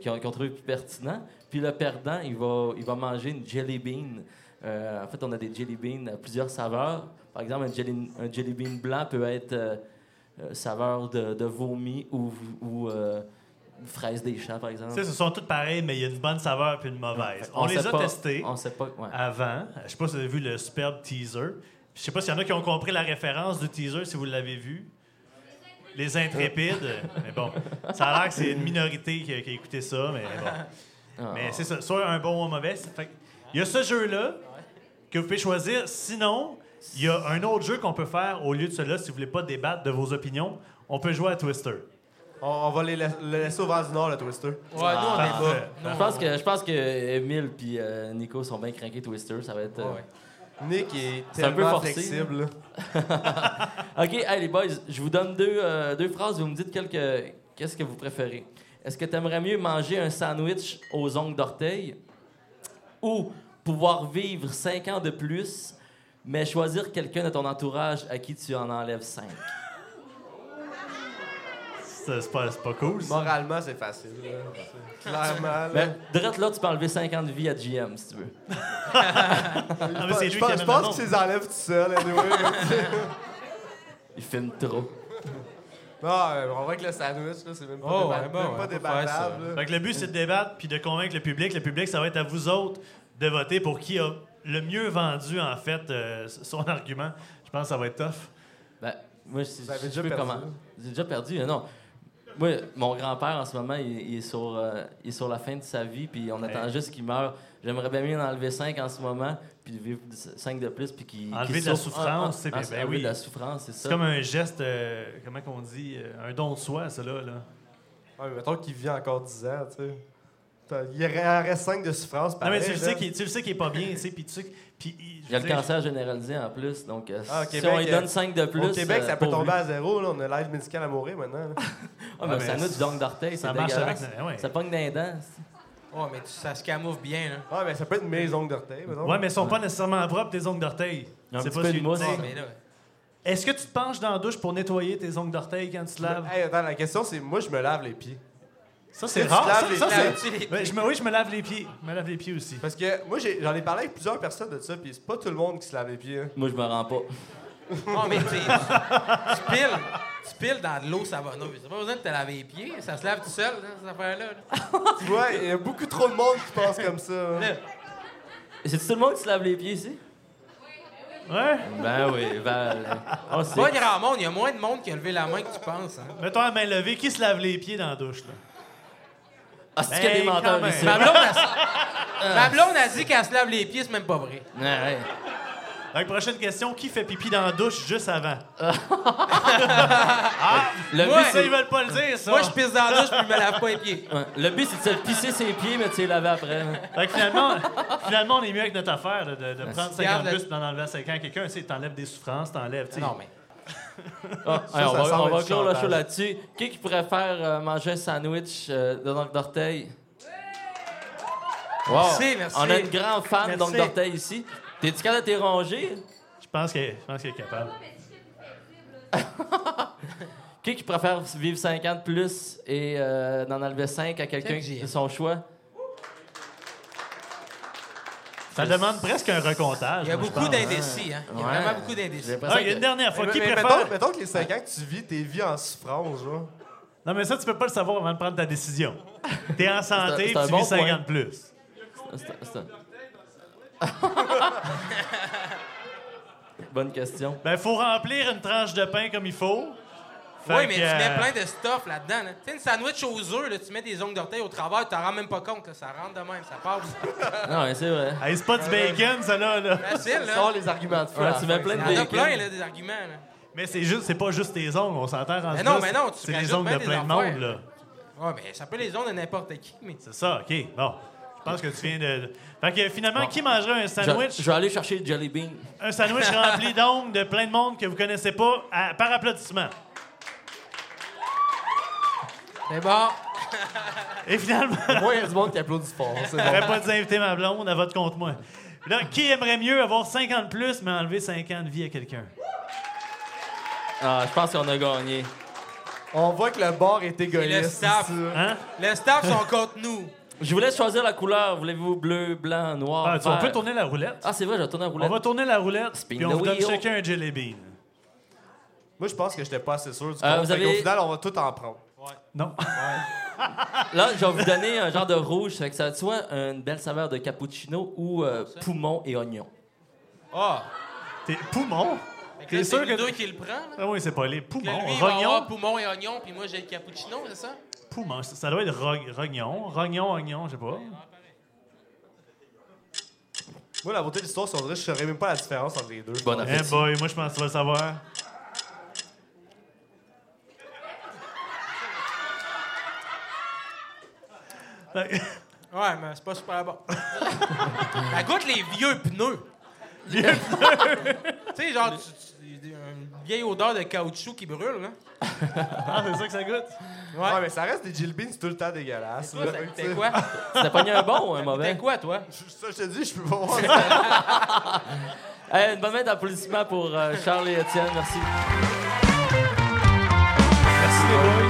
qui ont trouvé plus pertinent. Puis le perdant, il va, manger une jelly bean. En fait, on a des jelly beans à plusieurs saveurs. Par exemple, un jelly, bean blanc peut être saveur de, de vomi ou, fraise des champs, par exemple. Tu sais, ce sont toutes pareilles, mais il y a une bonne saveur puis une mauvaise. On, les a pas- testés On sait pas. ouais. avant. Je sais pas si vous avez vu le superbe teaser. Je sais pas s'il y en a qui ont compris la référence du teaser, si vous l'avez vu. Les intrépides. mais bon, ça a l'air que c'est une minorité qui a, qui a écouté ça, mais bon. Ah. Mais c'est ça, soit un bon ou un mauvais. Il y a ce jeu-là que vous pouvez choisir. Sinon, il y a un autre jeu qu'on peut faire au lieu de cela, si vous voulez pas débattre de vos opinions. On peut jouer à Twister. On, on va les la- le laisser au vent du Nord, le Twister. Ouais, nous, on Parfait. est bas. Nous, Je pense que je pense que Emile puis euh, Nico sont bien craqués Twister, ça va être. euh, Ouais. Nick est C'est un peu forcé, flexible. [LAUGHS] OK, hey, les boys, je vous donne deux, euh, deux phrases, vous me dites quelques qu'est-ce que vous préférez. Est-ce que tu aimerais mieux manger un sandwich aux ongles d'orteil ou pouvoir vivre cinq ans de plus, mais choisir quelqu'un de ton entourage à qui tu en enlèves cinq? C'est pas, cool, ça. Moralement, c'est facile. là. Clairement. là. Ben, direct là, tu peux enlever cinq ans de vie à GM, si tu veux. [LAUGHS] Ah, mais je pense, je pense le qu'il nom. les enlève tout seul, anyway. Il filme trop. non, euh, on voit que le sandwich, là, c'est même pas, Oh, débat- ouais, bon, même ouais, pas on peut faire ça. débattable. là. Fait que le but, c'est de débattre puis de convaincre le public. Le public, ça va être à vous autres de voter pour qui a le mieux vendu, en fait, euh, son argument. Je pense que ça va être tough. Ben, moi, je, Vous avez je déjà peux perdu. comment? J'ai déjà perdu, non. Moi, mon grand-père, en ce moment, il, il est sur, euh, il est sur la fin de sa vie, puis on attend Hey. juste qu'il meure. J'aimerais bien mieux en enlever 5 en ce moment, puis vivre 5 de plus, puis qu'il. Enlever de la souffre. souffrance, Ah, c'est ah, bien, ben enlever oui. de la souffrance, c'est C'est ça. comme un geste, euh, comment qu'on dit, euh, un don de soi, ça, là. Ouais, mais mettons qu'il vit encore 10 ans, tu sais. Il reste 5 de souffrance, Non, pareil. mais tu le là. sais qu'il tu le sais qu'il est pas bien, tu sais, puis tu sais... Puis, il- y a le dire, cancer généralisé en plus, donc euh, Ah, au si Québec, on lui euh, donne 5 de plus. Au Québec, euh, ça peut tomber lui. à zéro. Là. On a l'aide médicale à mourir maintenant. Ah, mais ça nous du donc d'orteil, Ça marche avec... ouais. Ça pogne les dents. Ouais, mais tu- ça se camoufle bien, là. Ah, mais ça peut être mes ongles d'orteil. Ouais, mais ils sont pas nécessairement propres, tes ongles d'orteil. C'est pas mais là, Est-ce que tu te penches dans la douche pour nettoyer tes ongles d'orteil quand tu te laves? Hey, attends, la question, c'est moi, je me lave les pieds. Ça, c'est rare. Ça, ça, Ouais, je me, oui, je me lave les pieds. Je me lave les pieds aussi. Parce que moi, j'ai- j'en ai, parlé avec plusieurs personnes de ça, puis c'est pas tout le monde qui se lave les pieds. hein. Moi, je me rends pas. Non, mais tu piles, tu piles dans de l'eau savonneuse. T'as pas besoin de te laver les pieds. Ça se lave tout seul, là, cette affaire-là. là. tu vois, il y a beaucoup trop de monde qui pense comme ça. hein. Là, C'est tout le monde qui se lave les pieds ici? Ouais? Ben oui, Val. On sait. Pas grand monde, il y a moins de monde qui a levé la main que tu penses. Hein. Mets-toi la main levée. Qui se lave les pieds dans la douche, là? Ah, c'est qu'il y a des Ben, menteurs même. ici? Ma blonde, a, [LAUGHS] ma blonde a dit qu'elle se lave les pieds, c'est même pas vrai. Ouais, ouais. Donc, prochaine question. Qui fait pipi dans la douche juste avant? [LAUGHS] Le Moi, but, Ça, ils veulent pas le dire, ça. Moi, je pisse dans la douche puis je me lave pas les pieds. ouais. Le but, c'est de se pisser ses pieds, mais de se les laver après. hein. Fait que finalement, finalement, on est mieux avec notre affaire là, de, de prendre 50 Garde plus le- et d'en enlever à 50 quelqu'un. Tu sais, t'enlèves des souffrances, t'enlèves. tu sais. Non, mais. Ah, hey, on va, on clore le show là-dessus. Qui qui préfère euh, manger un sandwich euh, de l'ongle d'orteil? Wow. Merci, merci. On a une grande fan Merci. d'ongle d'orteil ici. T'es-tu capable de t'y ronger? Je pense qu'il je pense qu'il est capable. Qui qui préfère vivre 5 ans de plus et euh, d'en enlever 5 à quelqu'un de son choix? Ça demande presque un recomptage. Il y a moi, beaucoup pense. d'indécis, hein. Il y a Ouais. vraiment beaucoup d'indécis. Ah, il y a que- une dernière fois. Mais- Qui mais préfère... mettons, mettons que les 5 ans que tu vis, t'es vie en souffrance, genre. Non, mais ça, tu peux pas le savoir avant de prendre ta décision. T'es en [LAUGHS] santé C'est un- et tu bon vis 50 point. plus. C'est un- [LAUGHS] Bonne question. Ben, faut remplir une tranche de pain comme il faut. Fait Oui, mais que, tu mets euh, plein de stuff là-dedans. là. Tu sais, une sandwich aux œufs, là, tu mets des ongles d'orteil au travers, tu t'en rends même pas compte. là. Ça rentre de même, ça passe. [LAUGHS] Non, mais c'est vrai. Hey, c'est pas du bacon, ça, là. là. Facile, Sors les arguments de. Ouais, tu mets plein de Il y en a bacon. plein, là, des arguments. Là. Mais c'est juste, c'est pas juste tes ongles, on s'entend rendu Mais non, mais non, tu C'est les ongles de plein de monde, là. Ouais, mais ça peut les ongles de n'importe qui, mais. C'est ça, OK. Bon. Je pense que tu viens de... Fait que finalement, qui mangerait un sandwich? je vais aller chercher le Jelly Bean. Un sandwich rempli [LAUGHS] d'ongles de plein de monde que vous connaissez pas à- par applaudissement. C'est bon. [LAUGHS] Et finalement, Moi, il y a du monde qui applaudit fort. C'est bon. pas dû inviter ma blonde, elle vote contre moi. Là, qui aimerait mieux avoir 50 plus, mais enlever 5 ans de vie à quelqu'un? Ah, je pense qu'on a gagné. On voit que le bar est Et égoïste. le staff. Hein? Le staff sont contre nous. Je vous laisse choisir la couleur. Voulez-vous bleu, blanc, noir, Ah, tu- on peut tourner la roulette. Ah, c'est vrai, je vais tourner la roulette. On va tourner la roulette, Spin puis on vous donne wheel. chacun un jelly bean. Moi, je pense que j'étais pas assez sûr du Euh, compte. avez- final, on va tout en prendre. Non. [LAUGHS] Là, je vais vous donner un genre de rouge. Ça fait que ça va être soit une belle saveur de cappuccino ou euh, poumon et oignon. Ah! T'es poumon? T'es là, sûr c'est que- Ludo qui le prend, là. Ah oui, c'est pas les poumons. lui, il va avoir Rognon? poumon et oignon, puis moi, j'ai le cappuccino, c'est ça? Poumon. Ça ça doit être rog- rognon. Rognon, oignon, je sais pas. Moi, la beauté de l'histoire, c'est que je saurais même pas la différence entre les deux. Bon Eh boy, moi je pense que tu vas le savoir. Ouais, mais c'est pas super bon. [LAUGHS] Elle goûte les vieux pneus. Vieux [LAUGHS] Tu sais, genre, tu- tu- une vieille odeur de caoutchouc qui brûle, là. Ah, c'est ça que ça goûte? Ouais, mais ça reste des Jill Beans tout le temps dégueulasses. Toi, là. ça goûtait quoi? T'as pogné un bon ou un T'es mauvais? quoi, toi? je- Ça, je te dis, je peux pas voir ça. [LAUGHS] Hey, une bonne main d'applaudissements pour euh, Charles et Étienne. Merci. Merci les boys.